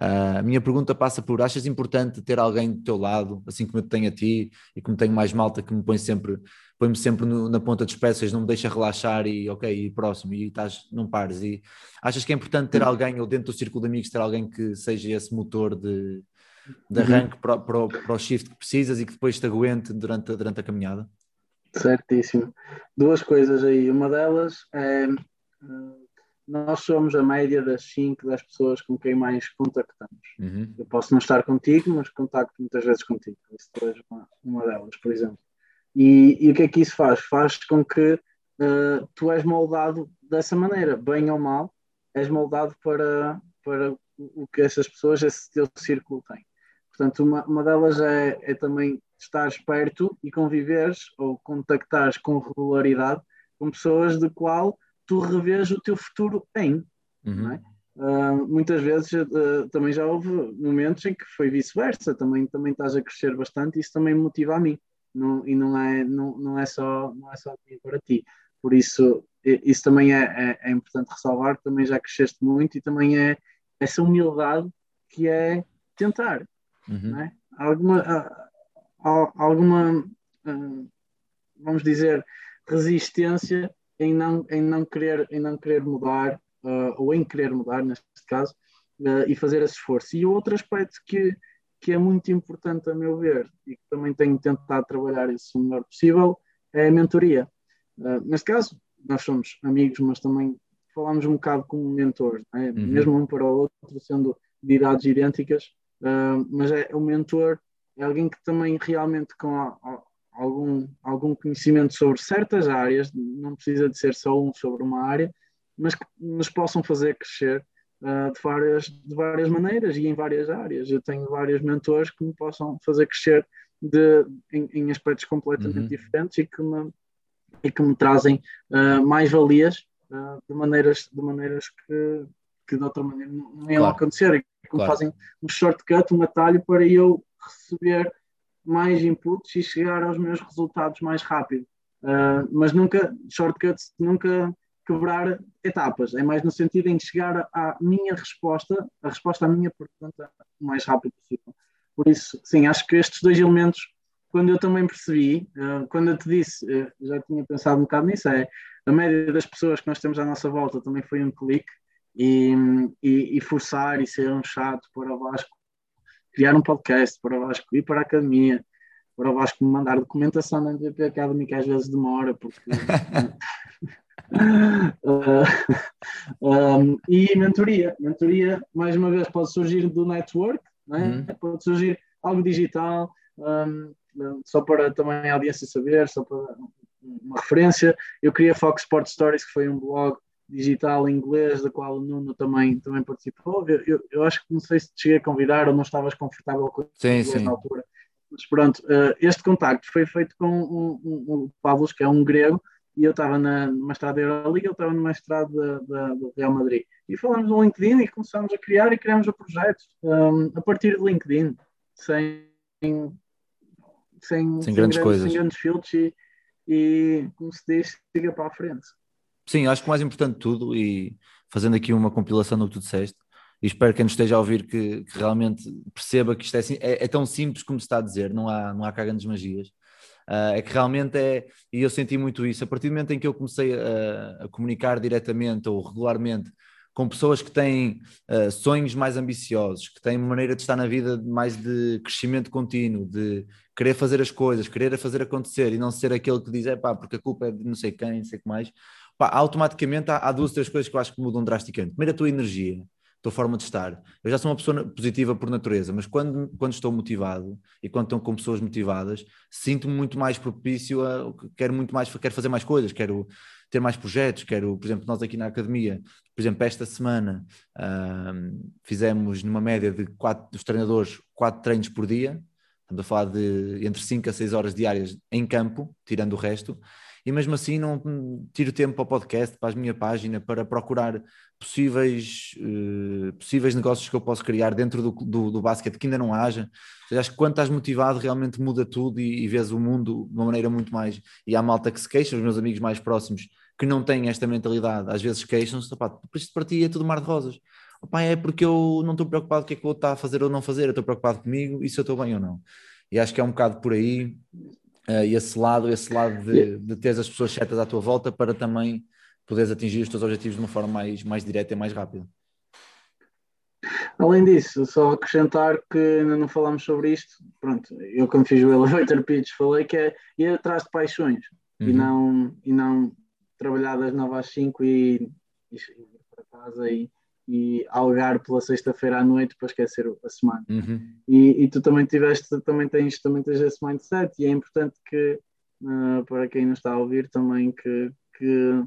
Speaker 1: Uh, a minha pergunta passa por, achas importante ter alguém do teu lado, assim como eu tenho a ti e como tenho mais malta que me põe sempre põe-me sempre no, na ponta dos pés, não me deixa relaxar e ok, e próximo, e estás, não pares. E achas que é importante ter alguém, ou dentro do círculo de amigos, ter alguém que seja esse motor de, de uhum. arranque uhum. para, para, para, o shift que precisas e que depois te aguente durante, durante a caminhada?
Speaker 2: Certíssimo. Duas coisas aí. Uma delas é eh, nós somos a média das 5, das pessoas com quem mais contactamos. Uhum. Eu posso não estar contigo, mas contacto muitas vezes contigo. Isso é uma, uma delas, por exemplo. E, e, o que é que isso faz? Faz com que uh, tu és moldado dessa maneira, bem ou mal, és moldado para, para o que essas pessoas, esse teu círculo tem. Portanto, uma, uma delas é, é também estar perto e conviveres ou contactares com regularidade com pessoas de qual tu revês o teu futuro em. Uhum. É? Uh, muitas vezes uh, também já houve momentos em que foi vice-versa, também, também estás a crescer bastante e isso também me motiva a mim não, e não é, não, não, é só, não é só para ti. Por isso, isso também é, é, é, importante ressalvar, também já cresceste muito e também é essa humildade que é tentar. Uhum. É? Alguma, alguma uh, vamos dizer, resistência em não, em não, querer, em não querer mudar, uh, ou em querer mudar, neste caso, e fazer esse esforço. E outro aspecto que, que é muito importante, a meu ver, e que também tenho tentado trabalhar isso o melhor possível, é a mentoria. Uh, neste caso, nós somos amigos, mas também falamos um bocado como mentores, é? uhum. mesmo um para o outro, sendo de idades idênticas, mas é o mentor é alguém que também realmente com a, a, algum, algum conhecimento sobre certas áreas, não precisa de ser só um sobre uma área, mas que nos possam fazer crescer uh, de, várias, de várias maneiras e em várias áreas. Eu tenho vários mentores que me possam fazer crescer de, em, em aspectos completamente uhum. diferentes e que me, e que me trazem uh, mais valias uh, de, maneiras, de maneiras que, que de outra maneira não iam claro. acontecer que claro. me fazem um shortcut, um atalho para eu receber mais inputs e chegar aos meus resultados mais rápido. Uh, mas nunca, shortcuts, nunca quebrar etapas. É mais no sentido em chegar à minha resposta, a resposta à minha pergunta o mais rápido possível. Por isso, sim, acho que estes dois elementos, quando eu também percebi, uh, quando eu te disse, uh, já tinha pensado um bocado nisso, é a média das pessoas que nós temos à nossa volta também foi um clique e, e, e forçar e ser um chato para o Vasco criar um podcast para o Vasco ir para a academia, para o Vasco mandar documentação na MVP Academy, que às vezes demora, porque. uh, um, e mentoria. Mentoria, mais uma vez, pode surgir do network, né? Uhum. pode surgir algo digital, um, só para também a audiência saber, só para uma referência. Eu criei Fox Sport Stories, que foi um blog digital em inglês, da qual o Nuno também, também participou. Eu, eu, eu, acho que não sei se te cheguei a convidar ou não estavas confortável com
Speaker 1: isso
Speaker 2: na altura. Mas pronto, uh, este contacto foi feito com o um, um, um, Pavlos, que é um grego, e eu estava na mestrado da Euroliga, ele estava no mestrado do Real Madrid. E falamos no LinkedIn e começámos a criar e criamos o projeto um, a partir do LinkedIn, sem, sem,
Speaker 1: sem, sem grandes coisas.
Speaker 2: Sem grandes filtros e, e, como se diz, siga para a frente.
Speaker 1: Sim, acho que o mais importante de tudo, e fazendo aqui uma compilação do que tu disseste, e espero que nos esteja a ouvir que, que realmente perceba que isto é, é, é, tão simples como se está a dizer, não há, não há cá grandes magias. Uh, é que realmente é, e eu senti muito isso, a partir do momento em que eu comecei a, a comunicar diretamente ou regularmente com pessoas que têm uh, sonhos mais ambiciosos, que têm maneira de estar na vida mais de crescimento contínuo, de querer fazer as coisas, querer fazer acontecer e não ser aquele que diz, é pá, porque a culpa é de não sei quem, não sei o que mais pá, automaticamente há, há duas, três coisas que eu acho que mudam drasticamente. Primeiro, a tua energia, tua forma de estar. Eu já sou uma pessoa positiva por natureza, mas quando, quando estou motivado e quando estou com pessoas motivadas, sinto-me muito mais propício a. Quero muito mais, quero fazer mais coisas, quero ter mais projetos, quero, por exemplo, nós aqui na academia, por exemplo, esta semana fizemos numa média de quatro dos treinadores quatro treinos por dia, estamos a falar de entre 5 a 6 horas diárias em campo, tirando o resto, e mesmo assim não tiro tempo para o podcast, para a minha página, para procurar possíveis, uh, possíveis negócios que eu posso criar dentro do, do, do basquete que ainda não haja. Seja, acho que quando estás motivado realmente muda tudo e, e vês o mundo de uma maneira muito mais. E há malta que se queixa, os meus amigos mais próximos que não têm esta mentalidade, às vezes queixam-se, isto para ti é tudo mar de rosas. Opa, é porque eu não estou preocupado com o que é que o outro está a fazer ou não fazer, eu estou preocupado comigo e se eu estou bem ou não. E acho que é um bocado por aí uh, esse lado, esse lado de, de ter as pessoas certas à tua volta para também poderes atingir os teus objetivos de uma forma mais, mais direta e mais rápida.
Speaker 2: Além disso, só acrescentar que ainda não falámos sobre isto, pronto, eu quando fiz o elevator pitch falei que é ir atrás de paixões uhum. e, não, e não trabalhar das 9 às 5 e, e ir para casa e, e algar pela sexta-feira à noite para esquecer a semana.
Speaker 1: Uhum.
Speaker 2: E, e, tu também tiveste, também tens, também tens esse mindset e é importante que uh, para quem nos está a ouvir também que, que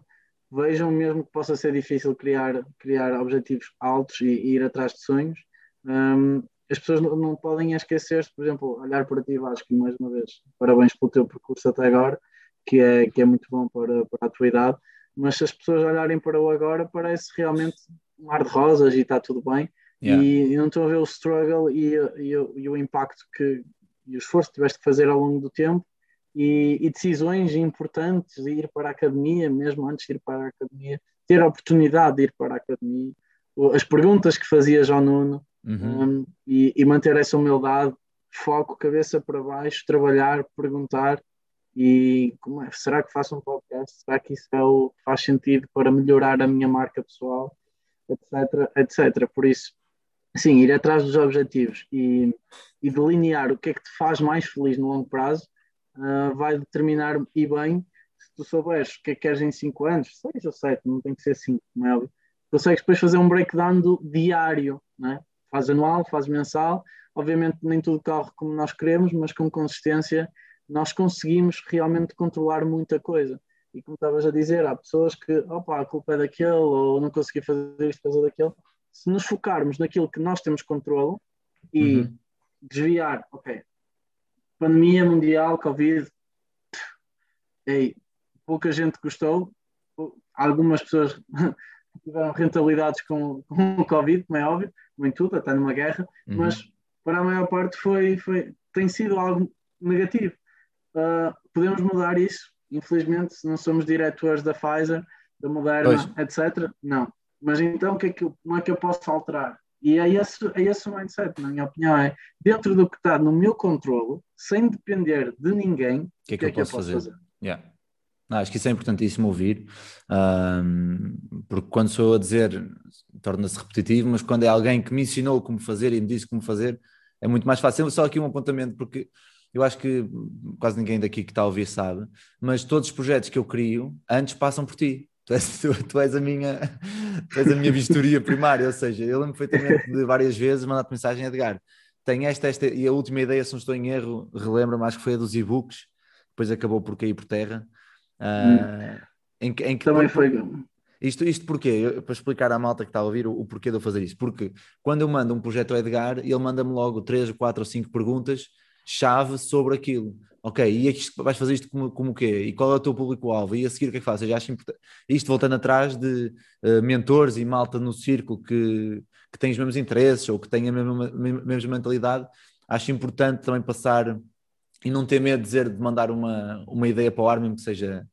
Speaker 2: vejam mesmo que possa ser difícil criar, criar objetivos altos e, e ir atrás de sonhos. Um, as pessoas não, não podem esquecer-se, por exemplo, olhar para ti, Vasco, mais uma vez, parabéns pelo teu percurso até agora, que é, que é muito bom para, para a tua idade, mas se as pessoas olharem para o agora, parece realmente um mar de rosas e está tudo bem. Yeah. E, e, não estou a ver o struggle e, e, e, o impacto que e o esforço que tiveste que fazer ao longo do tempo e, e, decisões importantes de ir para a academia, mesmo antes de ir para a academia, ter a oportunidade de ir para a academia, as perguntas que fazias ao Nuno uhum. um, e, manter essa humildade, foco, cabeça para baixo, trabalhar, perguntar E como é, será que faço um podcast? Será que isso é o, faz sentido para melhorar a minha marca pessoal? Etc, etc. Por isso, sim, ir atrás dos objetivos e, e delinear o que é que te faz mais feliz no longo prazo uh, vai determinar e bem se tu souberes o que é que queres em 5 anos, 6 ou 7, não tem que ser 5, como é óbvio. Consegues depois fazer um breakdown do diário, né? faz anual, faz mensal. Obviamente nem tudo corre como nós queremos, mas com consistência nós conseguimos realmente controlar muita coisa. E como estavas a dizer, há pessoas que, opa, a culpa é daquele, ou não consegui fazer isto causa daquele. Se nos focarmos naquilo que nós temos controle e uhum. desviar, ok, pandemia mundial, Covid, ei, pouca gente gostou, algumas pessoas tiveram rentabilidades com, com o Covid, como é óbvio, como em tudo, até numa guerra, uhum. mas para a maior parte foi, foi, tem sido algo negativo. Uh, podemos mudar isso, infelizmente, se não somos diretores da Pfizer, da Moderna, pois. etc. Não. Mas então, o que é que, como é que eu posso alterar? E é esse, é esse o mindset, na minha opinião, é dentro do que está no meu controle, sem depender de ninguém, o
Speaker 1: que é que, é que eu, posso, fazer? fazer? Yeah. Não, acho que isso é importantíssimo ouvir, um, porque quando sou a dizer, torna-se repetitivo, mas quando é alguém que me ensinou como fazer e me disse como fazer, é muito mais fácil. Só aqui um apontamento, porque eu acho que quase ninguém daqui que está a ouvir sabe, mas todos os projetos que eu crio antes passam por ti. Tu és, tu, tu és a minha tu és a minha vistoria primária, ou seja, eu lembro perfeitamente de várias vezes mandar-te mensagem a Edgar. Tenho esta, esta, e a última ideia, se não estou em erro, relembro-me, acho que foi a dos e-books, depois acabou por cair por terra. Uh, em, em que,
Speaker 2: Também foi.
Speaker 1: Isto, isto porquê? Para explicar à malta que está a ouvir o, o, porquê de eu fazer isto. Porque quando eu mando um projeto ao Edgar, ele manda-me logo três, quatro ou cinco perguntas chave sobre aquilo. Ok, e aqui vais fazer isto como, como o quê? E qual é o teu público-alvo? E a seguir o que é que fazes? acho importante. Isto voltando atrás de uh, mentores e malta no círculo que, que têm os mesmos interesses ou que têm a mesma, mesma mentalidade, acho importante também passar e não ter medo de dizer, de mandar uma, uma ideia para o ar, mesmo que seja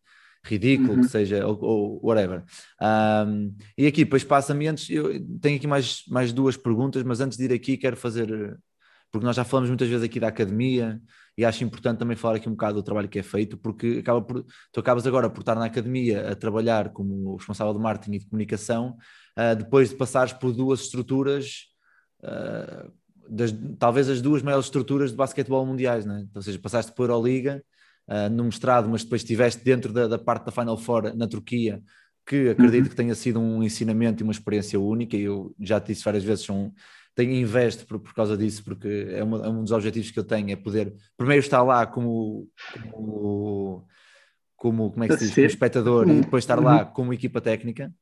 Speaker 1: ridículo, uhum. que seja, ou, ou whatever. Um, e aqui, depois passa-me antes, eu tenho aqui mais, mais duas perguntas, mas antes de ir aqui quero fazer porque nós já falamos muitas vezes aqui da academia e acho importante também falar aqui um bocado do trabalho que é feito, porque acaba por, tu acabas agora por estar na academia a trabalhar como responsável de marketing e de comunicação, uh, depois de passares por duas estruturas, uh, das, talvez as duas maiores estruturas de basquetebol mundiais, né? ou seja, passaste por Euroliga uh, no mestrado, mas depois estiveste dentro da, da, parte da Final Four na Turquia, que acredito uhum. que tenha sido um ensinamento e uma experiência única, e eu já te disse várias vezes, são tenho investe por, por causa disso, porque é, uma, é, um dos objetivos que eu tenho, é poder primeiro estar lá como, como, como como é que se diz, como espectador e depois estar lá uhum. como equipa técnica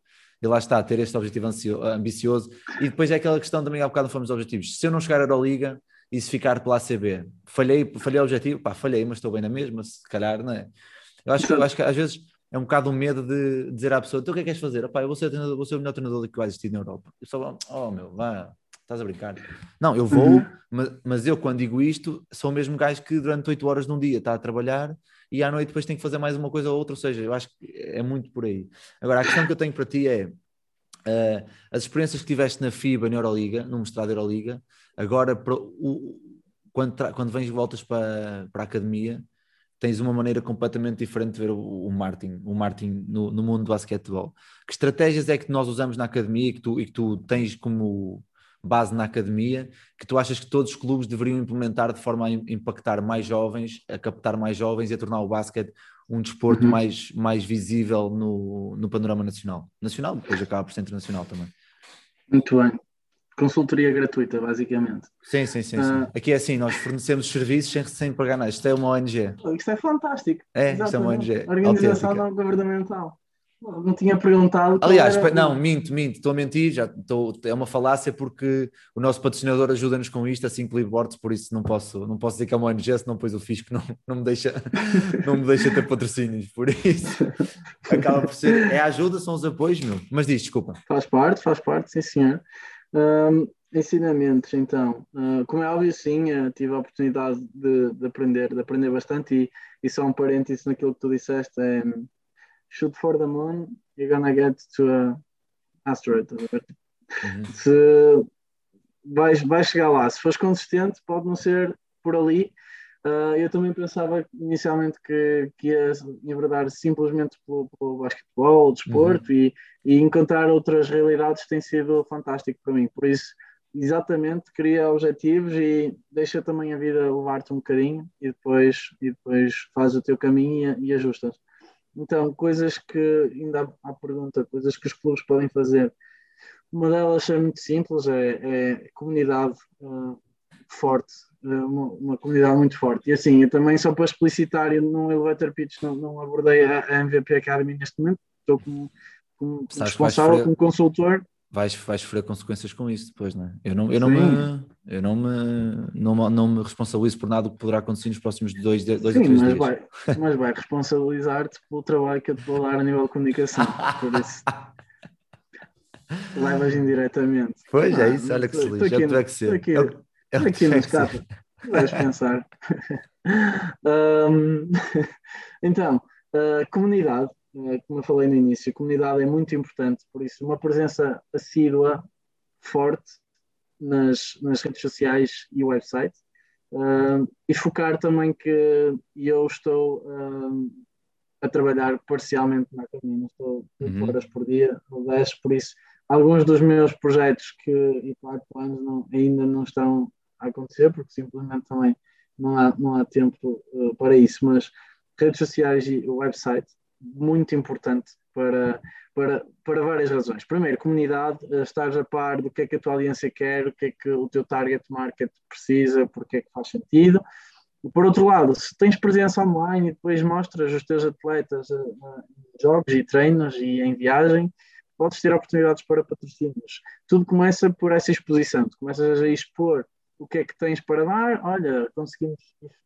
Speaker 1: e lá está, ter este objetivo ambicioso e depois é aquela questão também há bocado fomos objetivos, se eu não chegar à Euroliga e se ficar pela ACB, falhei, falhei o objetivo, pá, falhei, mas estou bem na mesma, se calhar, não é? Eu acho, eu acho que às vezes é um bocado um medo de dizer à pessoa, então o que é que queres fazer? Opá, eu vou ser, vou ser o melhor treinador que vai existir na Europa. Eu só, oh meu, vá, Estás a brincar? Não, eu vou, uhum. mas, mas, eu quando digo isto, sou o mesmo gajo que durante 8 horas num dia está a trabalhar e à noite depois tem que fazer mais uma coisa ou outra, ou seja, eu acho que é muito por aí. Agora, a questão que eu tenho para ti é, uh, as experiências que tiveste na FIBA, na Euroliga, no mestrado Euroliga, agora para, o, quando, quando vens voltas para, para a academia, tens uma maneira completamente diferente de ver o, o Martin, o Martin no, no mundo do basquetebol. Que estratégias é que nós usamos na academia e que tu, e que tu tens como base na academia que tu achas que todos os clubes deveriam implementar de forma a impactar mais jovens, a captar mais jovens e a tornar o basquete um desporto uhum. mais, mais visível no, no panorama nacional? Nacional, depois acaba por ser internacional também.
Speaker 2: Muito bem. Consultoria gratuita, basicamente.
Speaker 1: Sim, sim, sim. Uh... sim. Aqui é assim, nós fornecemos serviços sem, sem pagar nada. Isto é uma ONG.
Speaker 2: Isto é fantástico.
Speaker 1: É, Exatamente. isto é uma ONG.
Speaker 2: Organização não governamental. Não tinha perguntado.
Speaker 1: Aliás, era... não, minto, minto, estou a mentir, já estou, é uma falácia porque o nosso patrocinador ajuda-nos com isto, assim que Boards, por isso não posso, não posso dizer que é uma ONG, senão depois o fisco não, não, me deixa, não me deixa ter patrocínios, por isso acaba por ser, é a ajuda, são os apoios, meu. Mas diz, desculpa.
Speaker 2: Faz parte, faz parte, sim senhor. Um, ensinamentos, então, uh, como é óbvio, sim, uh, tive a oportunidade de, de, aprender, de aprender bastante e, e só um parênteses naquilo que tu disseste, é shoot for the moon, you're gonna get to a asteroid. Uhum. Se vais, vais chegar lá, se fores consistente, pode não ser por ali, Uh, eu também pensava inicialmente que, que ia enverdar simplesmente pelo, pelo basquetebol, o desporto
Speaker 1: Uhum.
Speaker 2: e, e encontrar outras realidades tem sido fantástico para mim. Por isso, exatamente, cria objetivos e deixa também a vida levar-te um bocadinho e depois, e depois faz o teu caminho e, e ajustas. Então, coisas que, ainda há pergunta, coisas que os clubes podem fazer. Uma delas é muito simples, é, é comunidade uh, forte, uh, uma, uma, comunidade muito forte. E assim, eu também, só para explicitar, eu no Elevator Pitch não, não abordei a, a, MVP Academy neste momento, estou como, como responsável, como consultor.
Speaker 1: Vais, vais sofrer consequências com isso depois, não é? Eu não, eu não, me, eu não, me, não, não me responsabilizo por nada que poderá acontecer nos próximos dois, dois
Speaker 2: Sim,
Speaker 1: a três
Speaker 2: mas
Speaker 1: dias.
Speaker 2: Vai, mas vai responsabilizar-te pelo trabalho que eu te vou dar a nível de comunicação. Por isso, levas indiretamente.
Speaker 1: Pois é isso, olha que se lixa, é o que é que ser.
Speaker 2: Aqui,
Speaker 1: é o, é o
Speaker 2: aqui
Speaker 1: que
Speaker 2: no
Speaker 1: é que ser.
Speaker 2: escape, vais pensar. um, então, uh, comunidade, como eu falei no início, comunidade é muito importante, por isso, uma presença assídua, forte nas, nas redes sociais e website. Uh, e focar também que eu estou a trabalhar parcialmente na academia, não estou 8
Speaker 1: Uhum.
Speaker 2: horas por dia ou 10, por isso alguns dos meus projetos que e claro, planos não, ainda não estão a acontecer, porque simplesmente também não há, não há tempo uh, para isso, mas redes sociais e o website, muito importante para, para, para várias razões. Primeiro, comunidade, uh, estares a par do que é que a tua audiência quer, o que é que o teu target market precisa, porque é que faz sentido. Por outro lado, se tens presença online e depois mostras os teus atletas em jogos e treinos e em viagem, podes ter oportunidades para patrocínios. Tudo começa por essa exposição, tu começas a expor o que é que tens para dar. Olha, conseguimos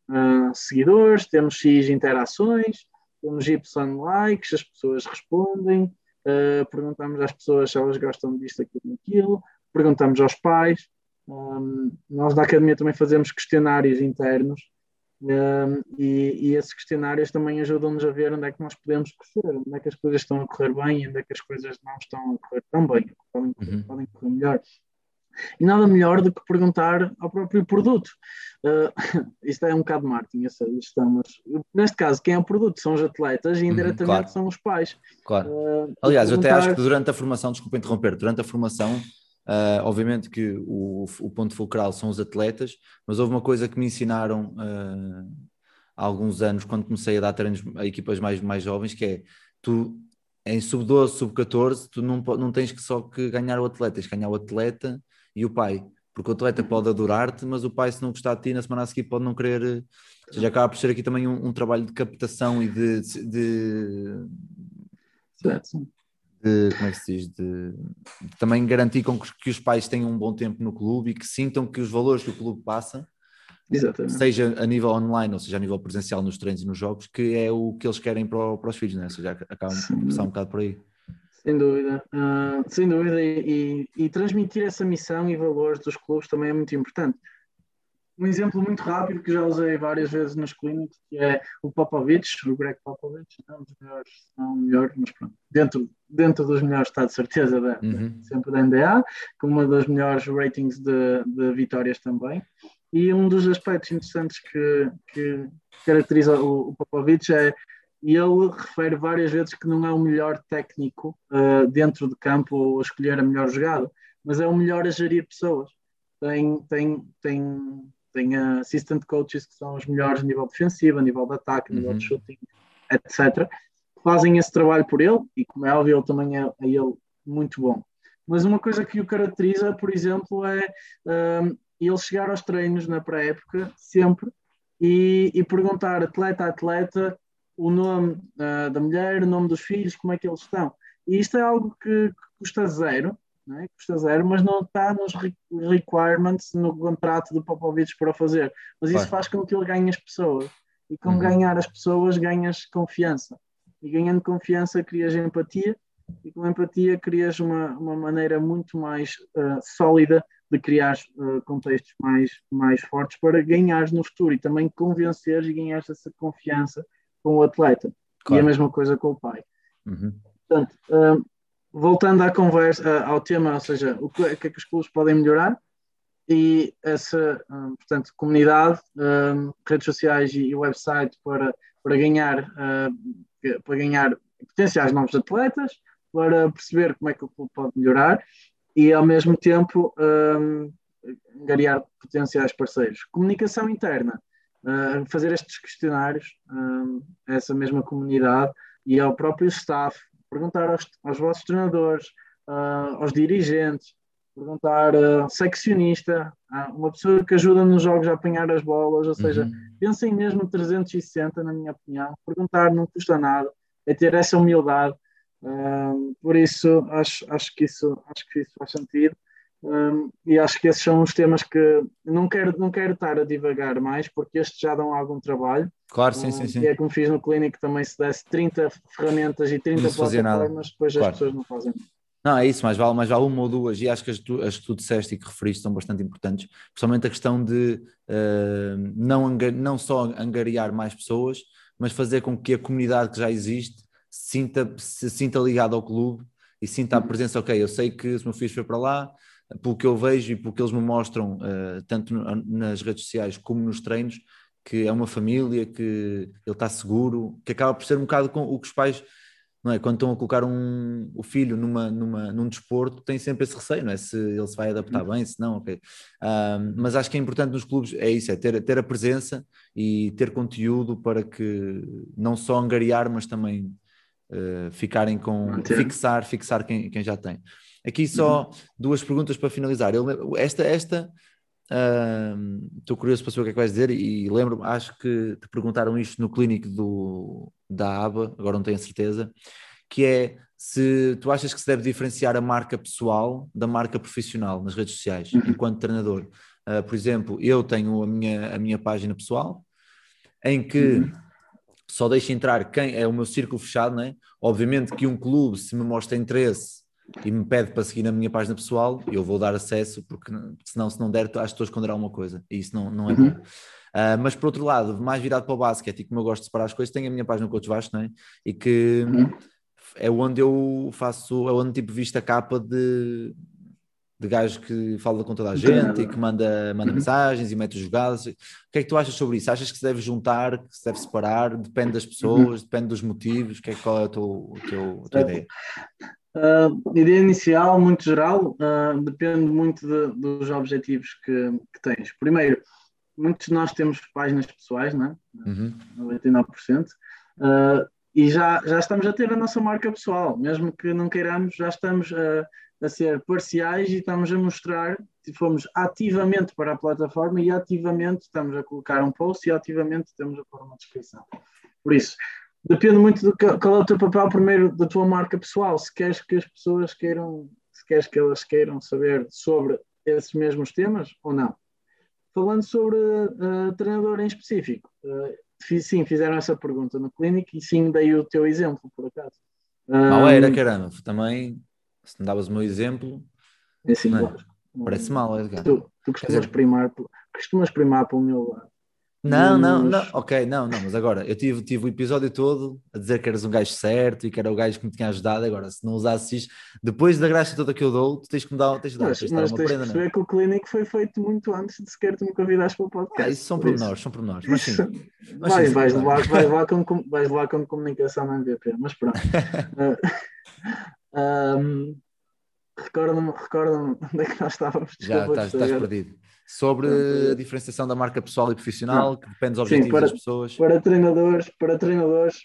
Speaker 2: uh, seguidores, temos X interações, temos Y likes, as pessoas respondem, uh, perguntamos às pessoas se elas gostam disto, aquilo, aquilo, perguntamos aos pais. Um, nós da academia também fazemos questionários internos um, e, e, esses questionários também ajudam-nos a ver onde é que nós podemos crescer, onde é que as coisas estão a correr bem e onde é que as coisas não estão a correr tão bem, podem, uhum. podem correr melhor. E nada melhor do que perguntar ao próprio produto. Uh, isto é um bocado de marketing, eu sei, isto é, mas neste caso, quem é o produto são os atletas e indiretamente uhum, claro. são os pais.
Speaker 1: Claro. Uh, Aliás, perguntar... eu até acho que durante a formação, desculpa interromper, durante a formação Uh, obviamente que o, o, ponto fulcral são os atletas, mas houve uma coisa que me ensinaram há alguns anos, quando comecei a dar treinos a equipas mais, mais jovens, que é tu em sub-12, sub-14, tu não, não tens que só que ganhar o atleta, tens que ganhar o atleta e o pai, porque o atleta pode adorar-te, mas o pai, se não gostar de ti, na semana a seguir pode não querer. Ou seja, acaba por ser aqui também um, um trabalho de captação e de, de,
Speaker 2: Certo
Speaker 1: de, como é que se diz, de, de também garantir com que, que, os pais tenham um bom tempo no clube e que sintam que os valores que o clube passa,
Speaker 2: Exatamente.
Speaker 1: seja a nível online ou seja a nível presencial nos treinos e nos jogos, que é o que eles querem para, para os filhos, né? ou seja, acabam por começar um bocado por aí.
Speaker 2: Sem dúvida, uh, sem dúvida, e, e, transmitir essa missão e valores dos clubes também é muito importante um exemplo muito rápido que já usei várias vezes nas clínicas, que é o Popovich, o Greg Popovich, não dos melhores, não o melhor, mas pronto, dentro, dentro dos melhores está de certeza da,
Speaker 1: uhum.
Speaker 2: sempre da NBA, com uma das melhores ratings de, de, vitórias também. E um dos aspectos interessantes que, que caracteriza o, o Popovich é e ele refere várias vezes que não é o melhor técnico uh, dentro de campo ou a escolher a melhor jogada, mas é o melhor a gerir pessoas. Tem, tem, tem tem assistant coaches que são os melhores a nível defensivo, a nível de ataque, a nível
Speaker 1: uhum.
Speaker 2: de shooting, etc. Fazem esse trabalho por ele e, como é óbvio, ele também é, é ele muito bom. Mas uma coisa que o caracteriza, por exemplo, é um, ele chegar aos treinos na pré-época sempre e, e, perguntar atleta a atleta o nome uh, da mulher, o nome dos filhos, como é que eles estão. E isto é algo que, que custa zero, não é? custa zero, mas não está nos requirements no contrato do Popovich para fazer. Mas isso
Speaker 1: Vai.
Speaker 2: faz com que ele ganhe as pessoas. E com
Speaker 1: Uhum.
Speaker 2: ganhar as pessoas, ganhas confiança. E ganhando confiança, crias empatia. E com empatia, crias uma, uma maneira muito mais uh, sólida de criar uh, contextos mais, mais fortes para ganhares no futuro e também convenceres e ganhares essa confiança com o atleta.
Speaker 1: Claro.
Speaker 2: E a mesma coisa com o pai.
Speaker 1: Uhum.
Speaker 2: Portanto, uh, voltando à conversa, ao tema, ou seja, o que, o que é que os clubes podem melhorar? e essa, um, portanto, comunidade, um, redes sociais e, e website para, para ganhar, uh, para ganhar potenciais novos atletas, para perceber como é que o clube pode melhorar e, ao mesmo tempo, um, angariar potenciais parceiros. Comunicação interna, uh, fazer estes questionários um, a essa mesma comunidade e ao próprio staff, perguntar aos, aos vossos treinadores, uh, aos dirigentes, perguntar uh, seccionista, uh, uma pessoa que ajuda nos jogos a apanhar as bolas, ou seja, uhum. pensem mesmo 360, na minha opinião, perguntar não custa nada, é ter essa humildade, uh, por isso acho, acho, que isso acho que isso faz sentido. Um, e acho que esses são os temas que não quero, não quero estar a divagar mais, porque estes já dão algum trabalho.
Speaker 1: Claro, sim, um, sim, sim.
Speaker 2: E é como fiz no clínico, também se desse 30 ferramentas e 30 plataformas, depois claro. as pessoas não fazem
Speaker 1: não, é isso, mais vale, mais vale uma ou duas, e acho que as, tu, as que tu disseste e que referiste são bastante importantes, principalmente a questão de uh, não, não só angariar mais pessoas, mas fazer com que a comunidade que já existe sinta, se sinta ligada ao clube e sinta a presença, ok, eu sei que o meu filho foi para lá, pelo que eu vejo e pelo que eles me mostram, uh, tanto nas redes sociais como nos treinos, que é uma família, que ele está seguro, que acaba por ser um bocado com o que os pais não é? Quando estão a colocar um, o filho numa, numa, num desporto, tem sempre esse receio, não é? Se ele se vai adaptar bem, se não, ok. Um, mas acho que é importante nos clubes, é isso, é ter, ter a presença e ter conteúdo para que não só angariar, mas também uh, ficarem com, fixar, fixar quem, quem já tem. Aqui só uhum. duas perguntas para finalizar. Eu, esta, esta Estou uh, curioso para saber o que é que vais dizer e lembro, acho que te perguntaram isto no clínico do, da ABA, agora não tenho certeza, que é se tu achas que se deve diferenciar a marca pessoal da marca profissional nas redes sociais, uhum. enquanto treinador. Uh, por exemplo, eu tenho a minha, a minha página pessoal, em que uhum. só deixo entrar quem é o meu círculo fechado, não é? Obviamente que um clube, se me mostra interesse e me pede para seguir na minha página pessoal, eu vou dar acesso, porque senão, se não der, acho que estou a esconder alguma coisa, e isso não, não é uhum. bom. Uh, mas por outro lado, mais virado para o basquete, e como eu gosto de separar as coisas, tenho a minha página Coach Vasco, não é? E que uhum. é onde eu faço, é onde tipo visto a capa de, de gajo que fala com toda a gente e que manda, manda uhum. mensagens e mete jogadas. O que é que tu achas sobre isso? Achas que se deve juntar, que se deve separar? Depende das pessoas, uhum. depende dos motivos? Que é, qual é a tua, a tua, a tua ideia?
Speaker 2: Uh, ideia inicial, muito geral, uh, depende muito de, dos objetivos que, que, tens. Primeiro, muitos de nós temos páginas pessoais, não é? Uhum. 99%, uh, e já, já estamos a ter a nossa marca pessoal, mesmo que não queiramos, já estamos a, a ser parciais e estamos a mostrar se fomos ativamente para a plataforma e ativamente estamos a colocar um post e ativamente temos a pôr uma descrição. Por isso, depende muito do qual é o teu papel primeiro da tua marca pessoal. Se queres que as pessoas queiram, se queres que elas queiram saber sobre esses mesmos temas ou não. Falando sobre uh, treinador em específico, uh, sim, fizeram essa pergunta no clínico e sim dei o teu exemplo, por acaso.
Speaker 1: Mal era, caramba, também, se não davas o meu exemplo,
Speaker 2: é
Speaker 1: é? parece mal, Edgar.
Speaker 2: Tu, tu costumas, primar, costumas primar para o meu lado.
Speaker 1: Não, não, não, ok, não, não, mas agora eu tive, tive o episódio todo a dizer que eras um gajo certo e que era o gajo que me tinha ajudado. Agora, se não usasses isto, depois da graça toda que eu dou, tu tens que me dar, tens de dar,
Speaker 2: mas, tens de dar mas uma tens prenda, é? perceber que o clínico foi feito muito antes de sequer tu me convidares para o podcast.
Speaker 1: Ah, isso são pormenores, são pormenores. Mas sim,
Speaker 2: mas vais, sim, vais, levar, vais, levar com, vais levar com comunicação na MVP, mas pronto. uh, um, recorda-me, recorda-me onde é que nós estávamos.
Speaker 1: Já estás, estás perdido sobre a diferenciação da marca pessoal e profissional, não. que depende dos objetivos Sim,
Speaker 2: para,
Speaker 1: das pessoas.
Speaker 2: Para treinadores, para treinadores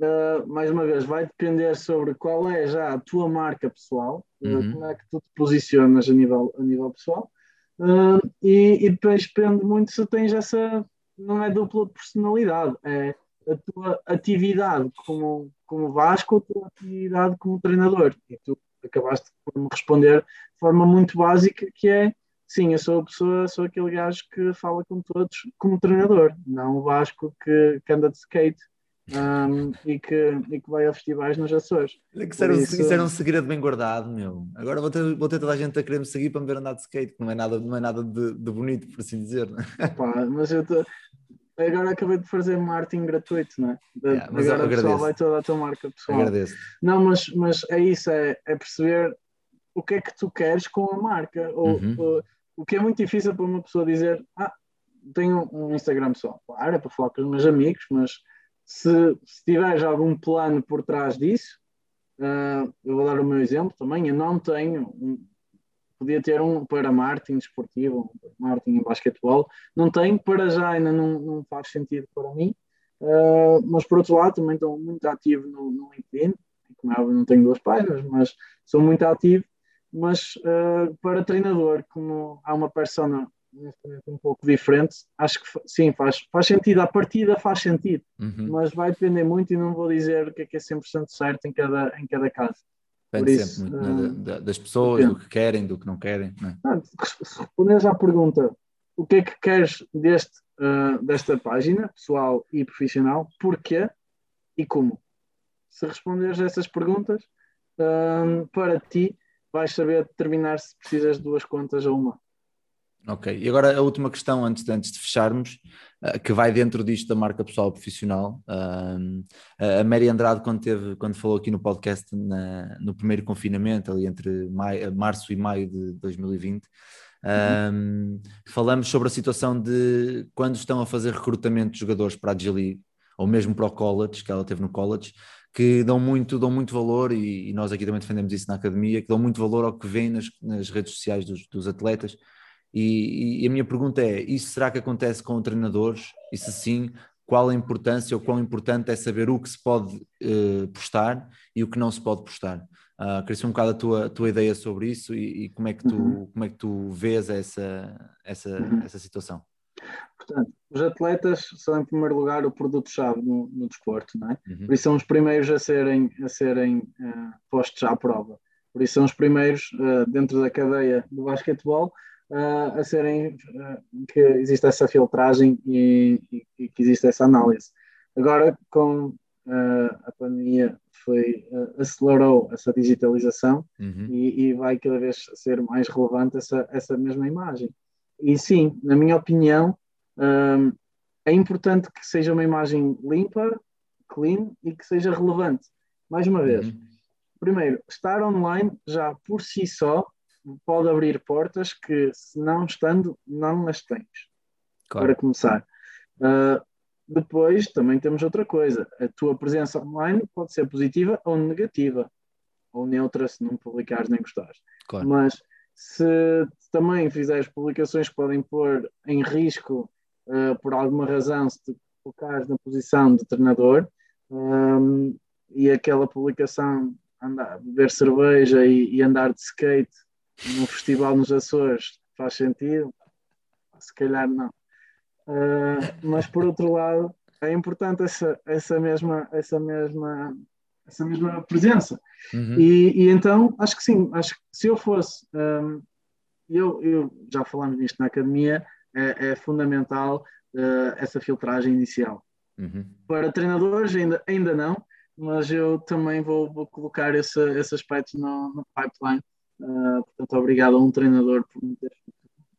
Speaker 2: uh, mais uma vez, vai depender sobre qual é já a tua marca pessoal, uh, uhum. como é que tu te posicionas a nível, a nível pessoal, uh, e, e depois depende muito se tens essa, não é dupla personalidade, é a tua atividade como, como Vasco, a tua atividade como treinador. E tu acabaste por me responder de forma muito básica, que é Sim, eu sou a pessoa, sou aquele gajo que fala com todos como treinador, não o Vasco que, que anda de skate um, e, que, e que vai a festivais nos Açores.
Speaker 1: Isso era, um, isso... isso era, um, segredo bem guardado, meu. Agora vou ter, vou ter toda a gente a querer me seguir para me ver andar de skate, que não é nada, não é nada de, de bonito, por assim dizer.
Speaker 2: Pá, mas eu tô... agora acabei de fazer marketing gratuito, não é? De, yeah, mas agora o pessoal vai toda a tua marca pessoal.
Speaker 1: Agradeço.
Speaker 2: Não, mas, mas é isso, é, é perceber o que é que tu queres com a marca. Ou, uhum. ou o que é muito difícil para uma pessoa dizer: Ah, tenho um Instagram só. Claro, é para falar com os meus amigos, mas se, se tiveres algum plano por trás disso, uh, eu vou dar o meu exemplo também. Eu não tenho, um, podia ter um para marketing esportivo, um marketing em basquetebol, não tenho, para já ainda não, não faz sentido para mim. Uh, mas por outro lado, também estou muito ativo no, no LinkedIn. Como é não tenho duas páginas, mas sou muito ativo. Mas uh, para treinador, como há uma persona um pouco diferente, acho que sim, faz, faz sentido. A partida faz sentido,
Speaker 1: Uhum.
Speaker 2: mas vai depender muito e não vou dizer o que é que é 100% certo em cada, em cada caso.
Speaker 1: Depende
Speaker 2: isso,
Speaker 1: sempre muito,
Speaker 2: ah,
Speaker 1: da- da- das pessoas,
Speaker 2: depende.
Speaker 1: do que querem, do que não querem. não é?
Speaker 2: Portanto, se responderes à pergunta o que é que queres deste, ah, desta página, pessoal e profissional, porquê e como? Se responderes a essas perguntas, ah, para ti vais saber determinar se precisas de duas contas ou uma.
Speaker 1: Ok, e agora a última questão antes de, antes de fecharmos, eh, que vai dentro disto da marca pessoal profissional. Ahm, a Mary Andrade, quando, teve, quando falou aqui no podcast na- no primeiro confinamento, ali entre maio- março e maio de 2020, ahm, falamos sobre a situação de quando estão a fazer recrutamento de jogadores para a G-League, ou mesmo para o college, que ela teve no college, que dão muito, dão muito valor, e, e nós aqui também defendemos isso na academia, que dão muito valor ao que vêm nas, nas redes sociais dos, dos atletas. E, e a minha pergunta é: isso será que acontece com treinadores? E se sim, qual a importância ou quão importante é saber o que se pode eh, postar e o que não se pode postar? Uh, queria saber um bocado a tua, a tua ideia sobre isso e, e como, é que tu,
Speaker 2: Uhum.
Speaker 1: como é que tu vês essa, essa,
Speaker 2: Uhum.
Speaker 1: essa situação.
Speaker 2: Portanto, os atletas são, em primeiro lugar, o produto-chave no, no desporto, não é?
Speaker 1: Uhum.
Speaker 2: Por isso são os primeiros a serem, a serem eh, postos à prova. Por isso são os primeiros, eh, dentro da cadeia do basquetebol, eh, a serem, eh, que existe essa filtragem e, e- e que existe essa análise. Agora, com eh, a pandemia, foi, acelerou essa digitalização
Speaker 1: Uhum.
Speaker 2: e, e vai cada vez ser mais relevante essa, essa mesma imagem. E sim, na minha opinião, hum, é importante que seja uma imagem limpa, clean e que seja relevante. Mais uma vez,
Speaker 1: Uhum.
Speaker 2: primeiro, estar online já por si só pode abrir portas que, se não estando, não as tens
Speaker 1: Claro.
Speaker 2: para começar. Uh, depois também temos outra coisa. A tua presença online pode ser positiva ou negativa, ou neutra se não publicares nem gostares.
Speaker 1: Claro.
Speaker 2: Mas se também fizeres publicações que podem pôr em risco, uh, por alguma razão, se te colocares na posição de treinador, um, e aquela publicação andar, beber cerveja e, e andar de skate num festival nos Açores faz sentido? Se calhar não. Uh, mas por outro lado, é importante essa, essa, mesma, essa, mesma, essa mesma presença.
Speaker 1: Uhum.
Speaker 2: E, e então, acho que sim, acho que se eu fosse, um, eu, eu já falamos nisto na academia, é, é fundamental uh, essa filtragem inicial.
Speaker 1: Uhum.
Speaker 2: Para treinadores, ainda, ainda não, mas eu também vou, vou colocar esse, esse aspecto no, no pipeline. Uh, portanto, obrigado a um treinador por me ter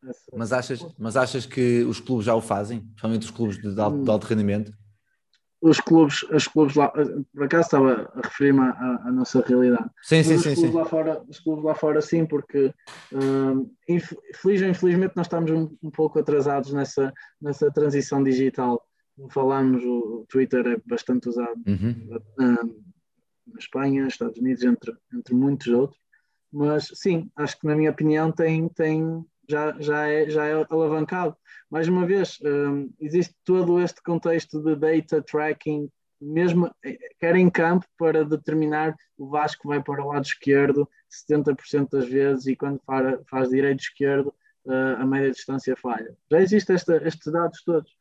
Speaker 2: essa...
Speaker 1: Mas, achas, mas achas que os clubes já o fazem? Principalmente os clubes de, de alto, de alto rendimento?
Speaker 2: Os clubes, os clubes lá, por acaso estava a referir-me à, à nossa realidade.
Speaker 1: Sim, sim,
Speaker 2: Mas
Speaker 1: sim.
Speaker 2: os, clubes
Speaker 1: sim.
Speaker 2: Lá fora, os clubes lá fora, sim, porque um, infeliz ou infelizmente nós estamos um, um, pouco atrasados nessa, nessa transição digital. Falámos, o Twitter é bastante usado
Speaker 1: Uhum.
Speaker 2: um, na Espanha, Estados Unidos, entre, entre muitos outros. Mas sim, acho que na minha opinião tem, tem, já, já, é, já é alavancado. Mais uma vez, um, existe todo este contexto de data tracking, mesmo quer em campo, para determinar o Vasco vai para o lado esquerdo 70% das vezes e quando faz, faz direito-esquerdo uh, a média distância falha. Já existem estes dados todos.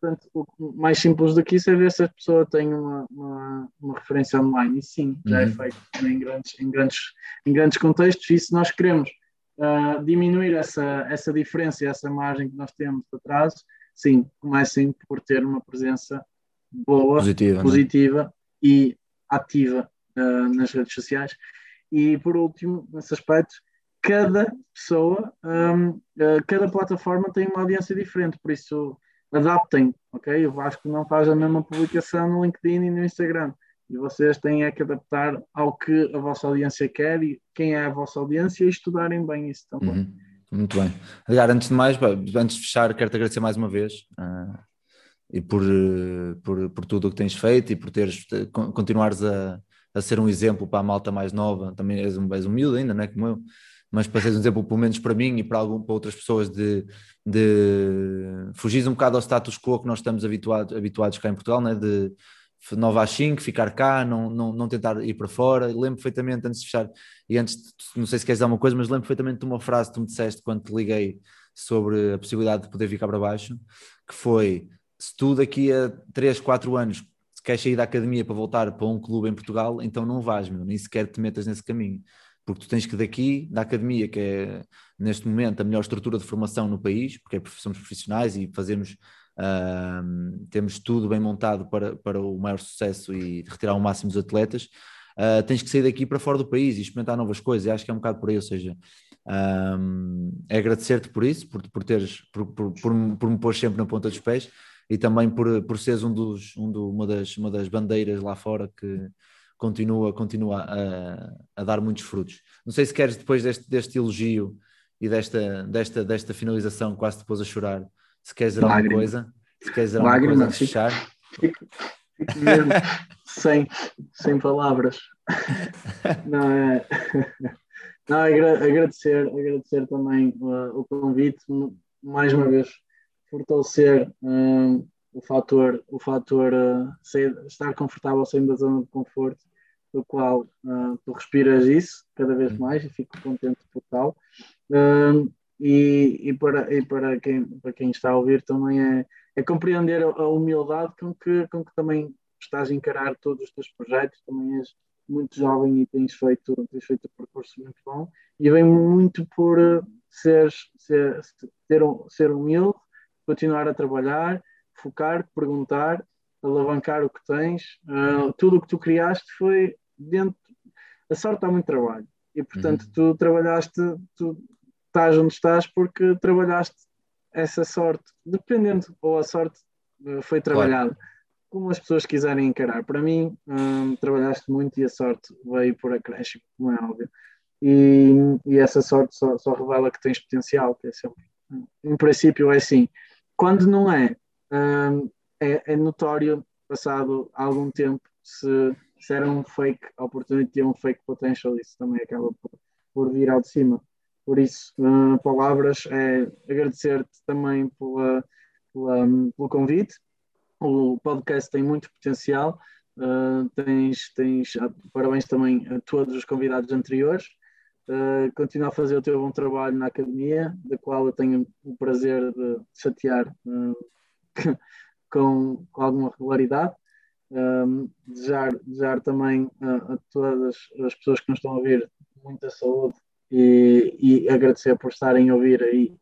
Speaker 2: Portanto, o mais simples do que isso é ver se a pessoa tem uma, uma, uma referência online. E sim, já
Speaker 1: Uhum.
Speaker 2: é feito em grandes, em, grandes, em grandes contextos. E se nós queremos uh, diminuir essa, essa diferença, essa margem que nós temos de atraso, sim, comecem por ter uma presença boa,
Speaker 1: Positiva,
Speaker 2: positiva e ativa uh, nas redes sociais. E por último, nesse aspecto, cada pessoa, um, uh, cada plataforma tem uma audiência diferente, por isso adaptem, ok? O Vasco não faz a mesma publicação no LinkedIn e no Instagram. E vocês têm é que adaptar ao que a vossa audiência quer e quem é a vossa audiência e estudarem bem isso também.
Speaker 1: Uhum. Muito bem. Edgar, antes de mais, antes de fechar, quero-te agradecer mais uma vez uh, e por, uh, por, por tudo o que tens feito e por teres, continuares a, a ser um exemplo para a malta mais nova. Também és um, és um miúdo ainda, não é como eu, mas para seres um exemplo, pelo menos para mim e para, algum, para outras pessoas, de, de fugir um bocado ao status quo que nós estamos habituados, habituados cá em Portugal, né? de 9 às 5, ficar cá, não, não, não tentar ir para fora. Lembro perfeitamente, antes de fechar, e antes, não sei se queres dar uma coisa, mas lembro perfeitamente de uma frase que tu me disseste quando te liguei sobre a possibilidade de poder vir cá para baixo, que foi, se tu daqui a 3, 4 anos queres sair da academia para voltar para um clube em Portugal, então não vais, meu, nem sequer te metas nesse caminho porque tu tens que daqui, da academia, que é neste momento a melhor estrutura de formação no país, porque é, somos profissionais e fazemos, uh, temos tudo bem montado para, para o maior sucesso e retirar o máximo dos atletas, uh, tens que sair daqui para fora do país e experimentar novas coisas, e acho que é um bocado por aí, ou seja, é agradecer-te por isso, por, por teres, por, por, por, por me pôr sempre na ponta dos pés, e também por, por seres um dos, um do, uma, das, uma das bandeiras lá fora que, continua, continua a, a, dar muitos frutos. Não sei se queres, depois deste, deste elogio e desta, desta, desta finalização, quase depois a chorar, se queres dizer alguma coisa, se queres dizer alguma coisa a fechar.
Speaker 2: Fico, fico mesmo sem, sem palavras. Não, é, não, agradecer, agradecer também uh, o convite, mais uma vez, fortalecer uh, o fator, o fator uh, ser, estar confortável saindo da zona de conforto do qual uh, tu respiras isso cada vez mais e fico contente por tal. Uh, e, e, para, e para, quem, para quem está a ouvir também é, é compreender a humildade com que, com que também estás a encarar todos os teus projetos, também és muito jovem e tens feito, tens feito um percurso muito bom e vem muito por ser, ser, ser, ser humilde, continuar a trabalhar, focar, perguntar, alavancar o que tens. Uh, tudo o que tu criaste foi dentro. A sorte dá muito trabalho. E portanto, uhum. tu trabalhaste, tu estás onde estás porque trabalhaste essa sorte, dependendo, ou a sorte uh, foi trabalhada. Claro. Como as pessoas quiserem encarar. Para mim, um, trabalhaste muito e a sorte veio por acréscimo, como é óbvio. E, e essa sorte só, só, revela que tens potencial, que é sempre. Em princípio, é assim. Quando não é, um, é, é notório, passado algum tempo, se se era um fake opportunity ou um fake potential, isso também acaba por, por vir ao de cima. Por isso, uh, palavras, é agradecer-te também pela, pela, pelo convite. O podcast tem muito potencial. Uh, tens, tens uh, parabéns também a todos os convidados anteriores. Uh, continua a fazer o teu bom trabalho na academia, da qual eu tenho o prazer de chatear uh, com, com alguma regularidade. Um, desejar, desejar também a, a, todas as pessoas que nos estão a ouvir muita saúde e, e agradecer por estarem a ouvir aí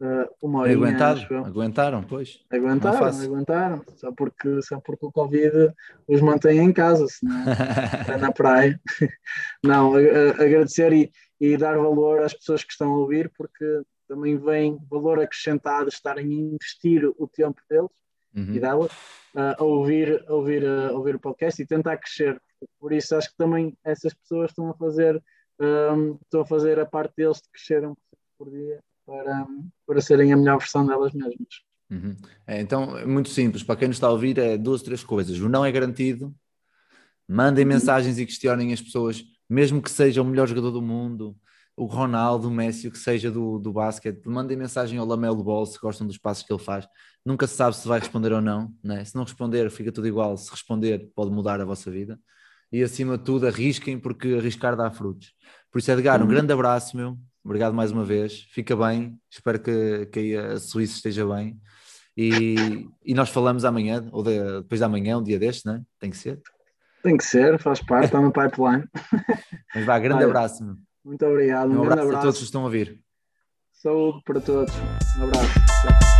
Speaker 2: uh, uma hora.
Speaker 1: Aguentaram, aguentaram, pois.
Speaker 2: Aguentaram, aguentaram. Só porque, só porque o Covid os mantém em casa, senão é na praia. Não, a, a, agradecer e, e dar valor às pessoas que estão a ouvir, porque também vem valor acrescentado estarem a investir o tempo deles uhum. e delas a ouvir, a ouvir, a ouvir o podcast e tentar crescer. Por isso acho que também essas pessoas estão a fazer, um, estão a fazer a parte deles de crescer um por dia para, para serem a melhor versão delas mesmas.
Speaker 1: Uhum. É, então, é muito simples, para quem nos está a ouvir, é duas, três coisas. O não é garantido, mandem uhum. mensagens e questionem as pessoas, mesmo que seja o melhor jogador do mundo, o Ronaldo, o Messi, o que seja do, do basquete, mandem mensagem ao Lamelo Ball se gostam dos passos que ele faz. Nunca se sabe se vai responder ou não, né? se não responder, fica tudo igual. Se responder, pode mudar a vossa vida. E acima de tudo, arrisquem, porque arriscar dá frutos. Por isso, Edgar, um uhum. grande abraço, meu. Obrigado mais uma vez. Fica bem. Espero que, que a Suíça esteja bem. E, e nós falamos amanhã, ou de, depois de amanhã, um dia deste, né? Tem que ser.
Speaker 2: Tem que ser, faz parte, está no pipeline.
Speaker 1: Mas vá, grande abraço. Meu.
Speaker 2: Muito obrigado. Um,
Speaker 1: um
Speaker 2: abraço,
Speaker 1: abraço a todos que estão a ouvir.
Speaker 2: Saúde para todos. Um abraço.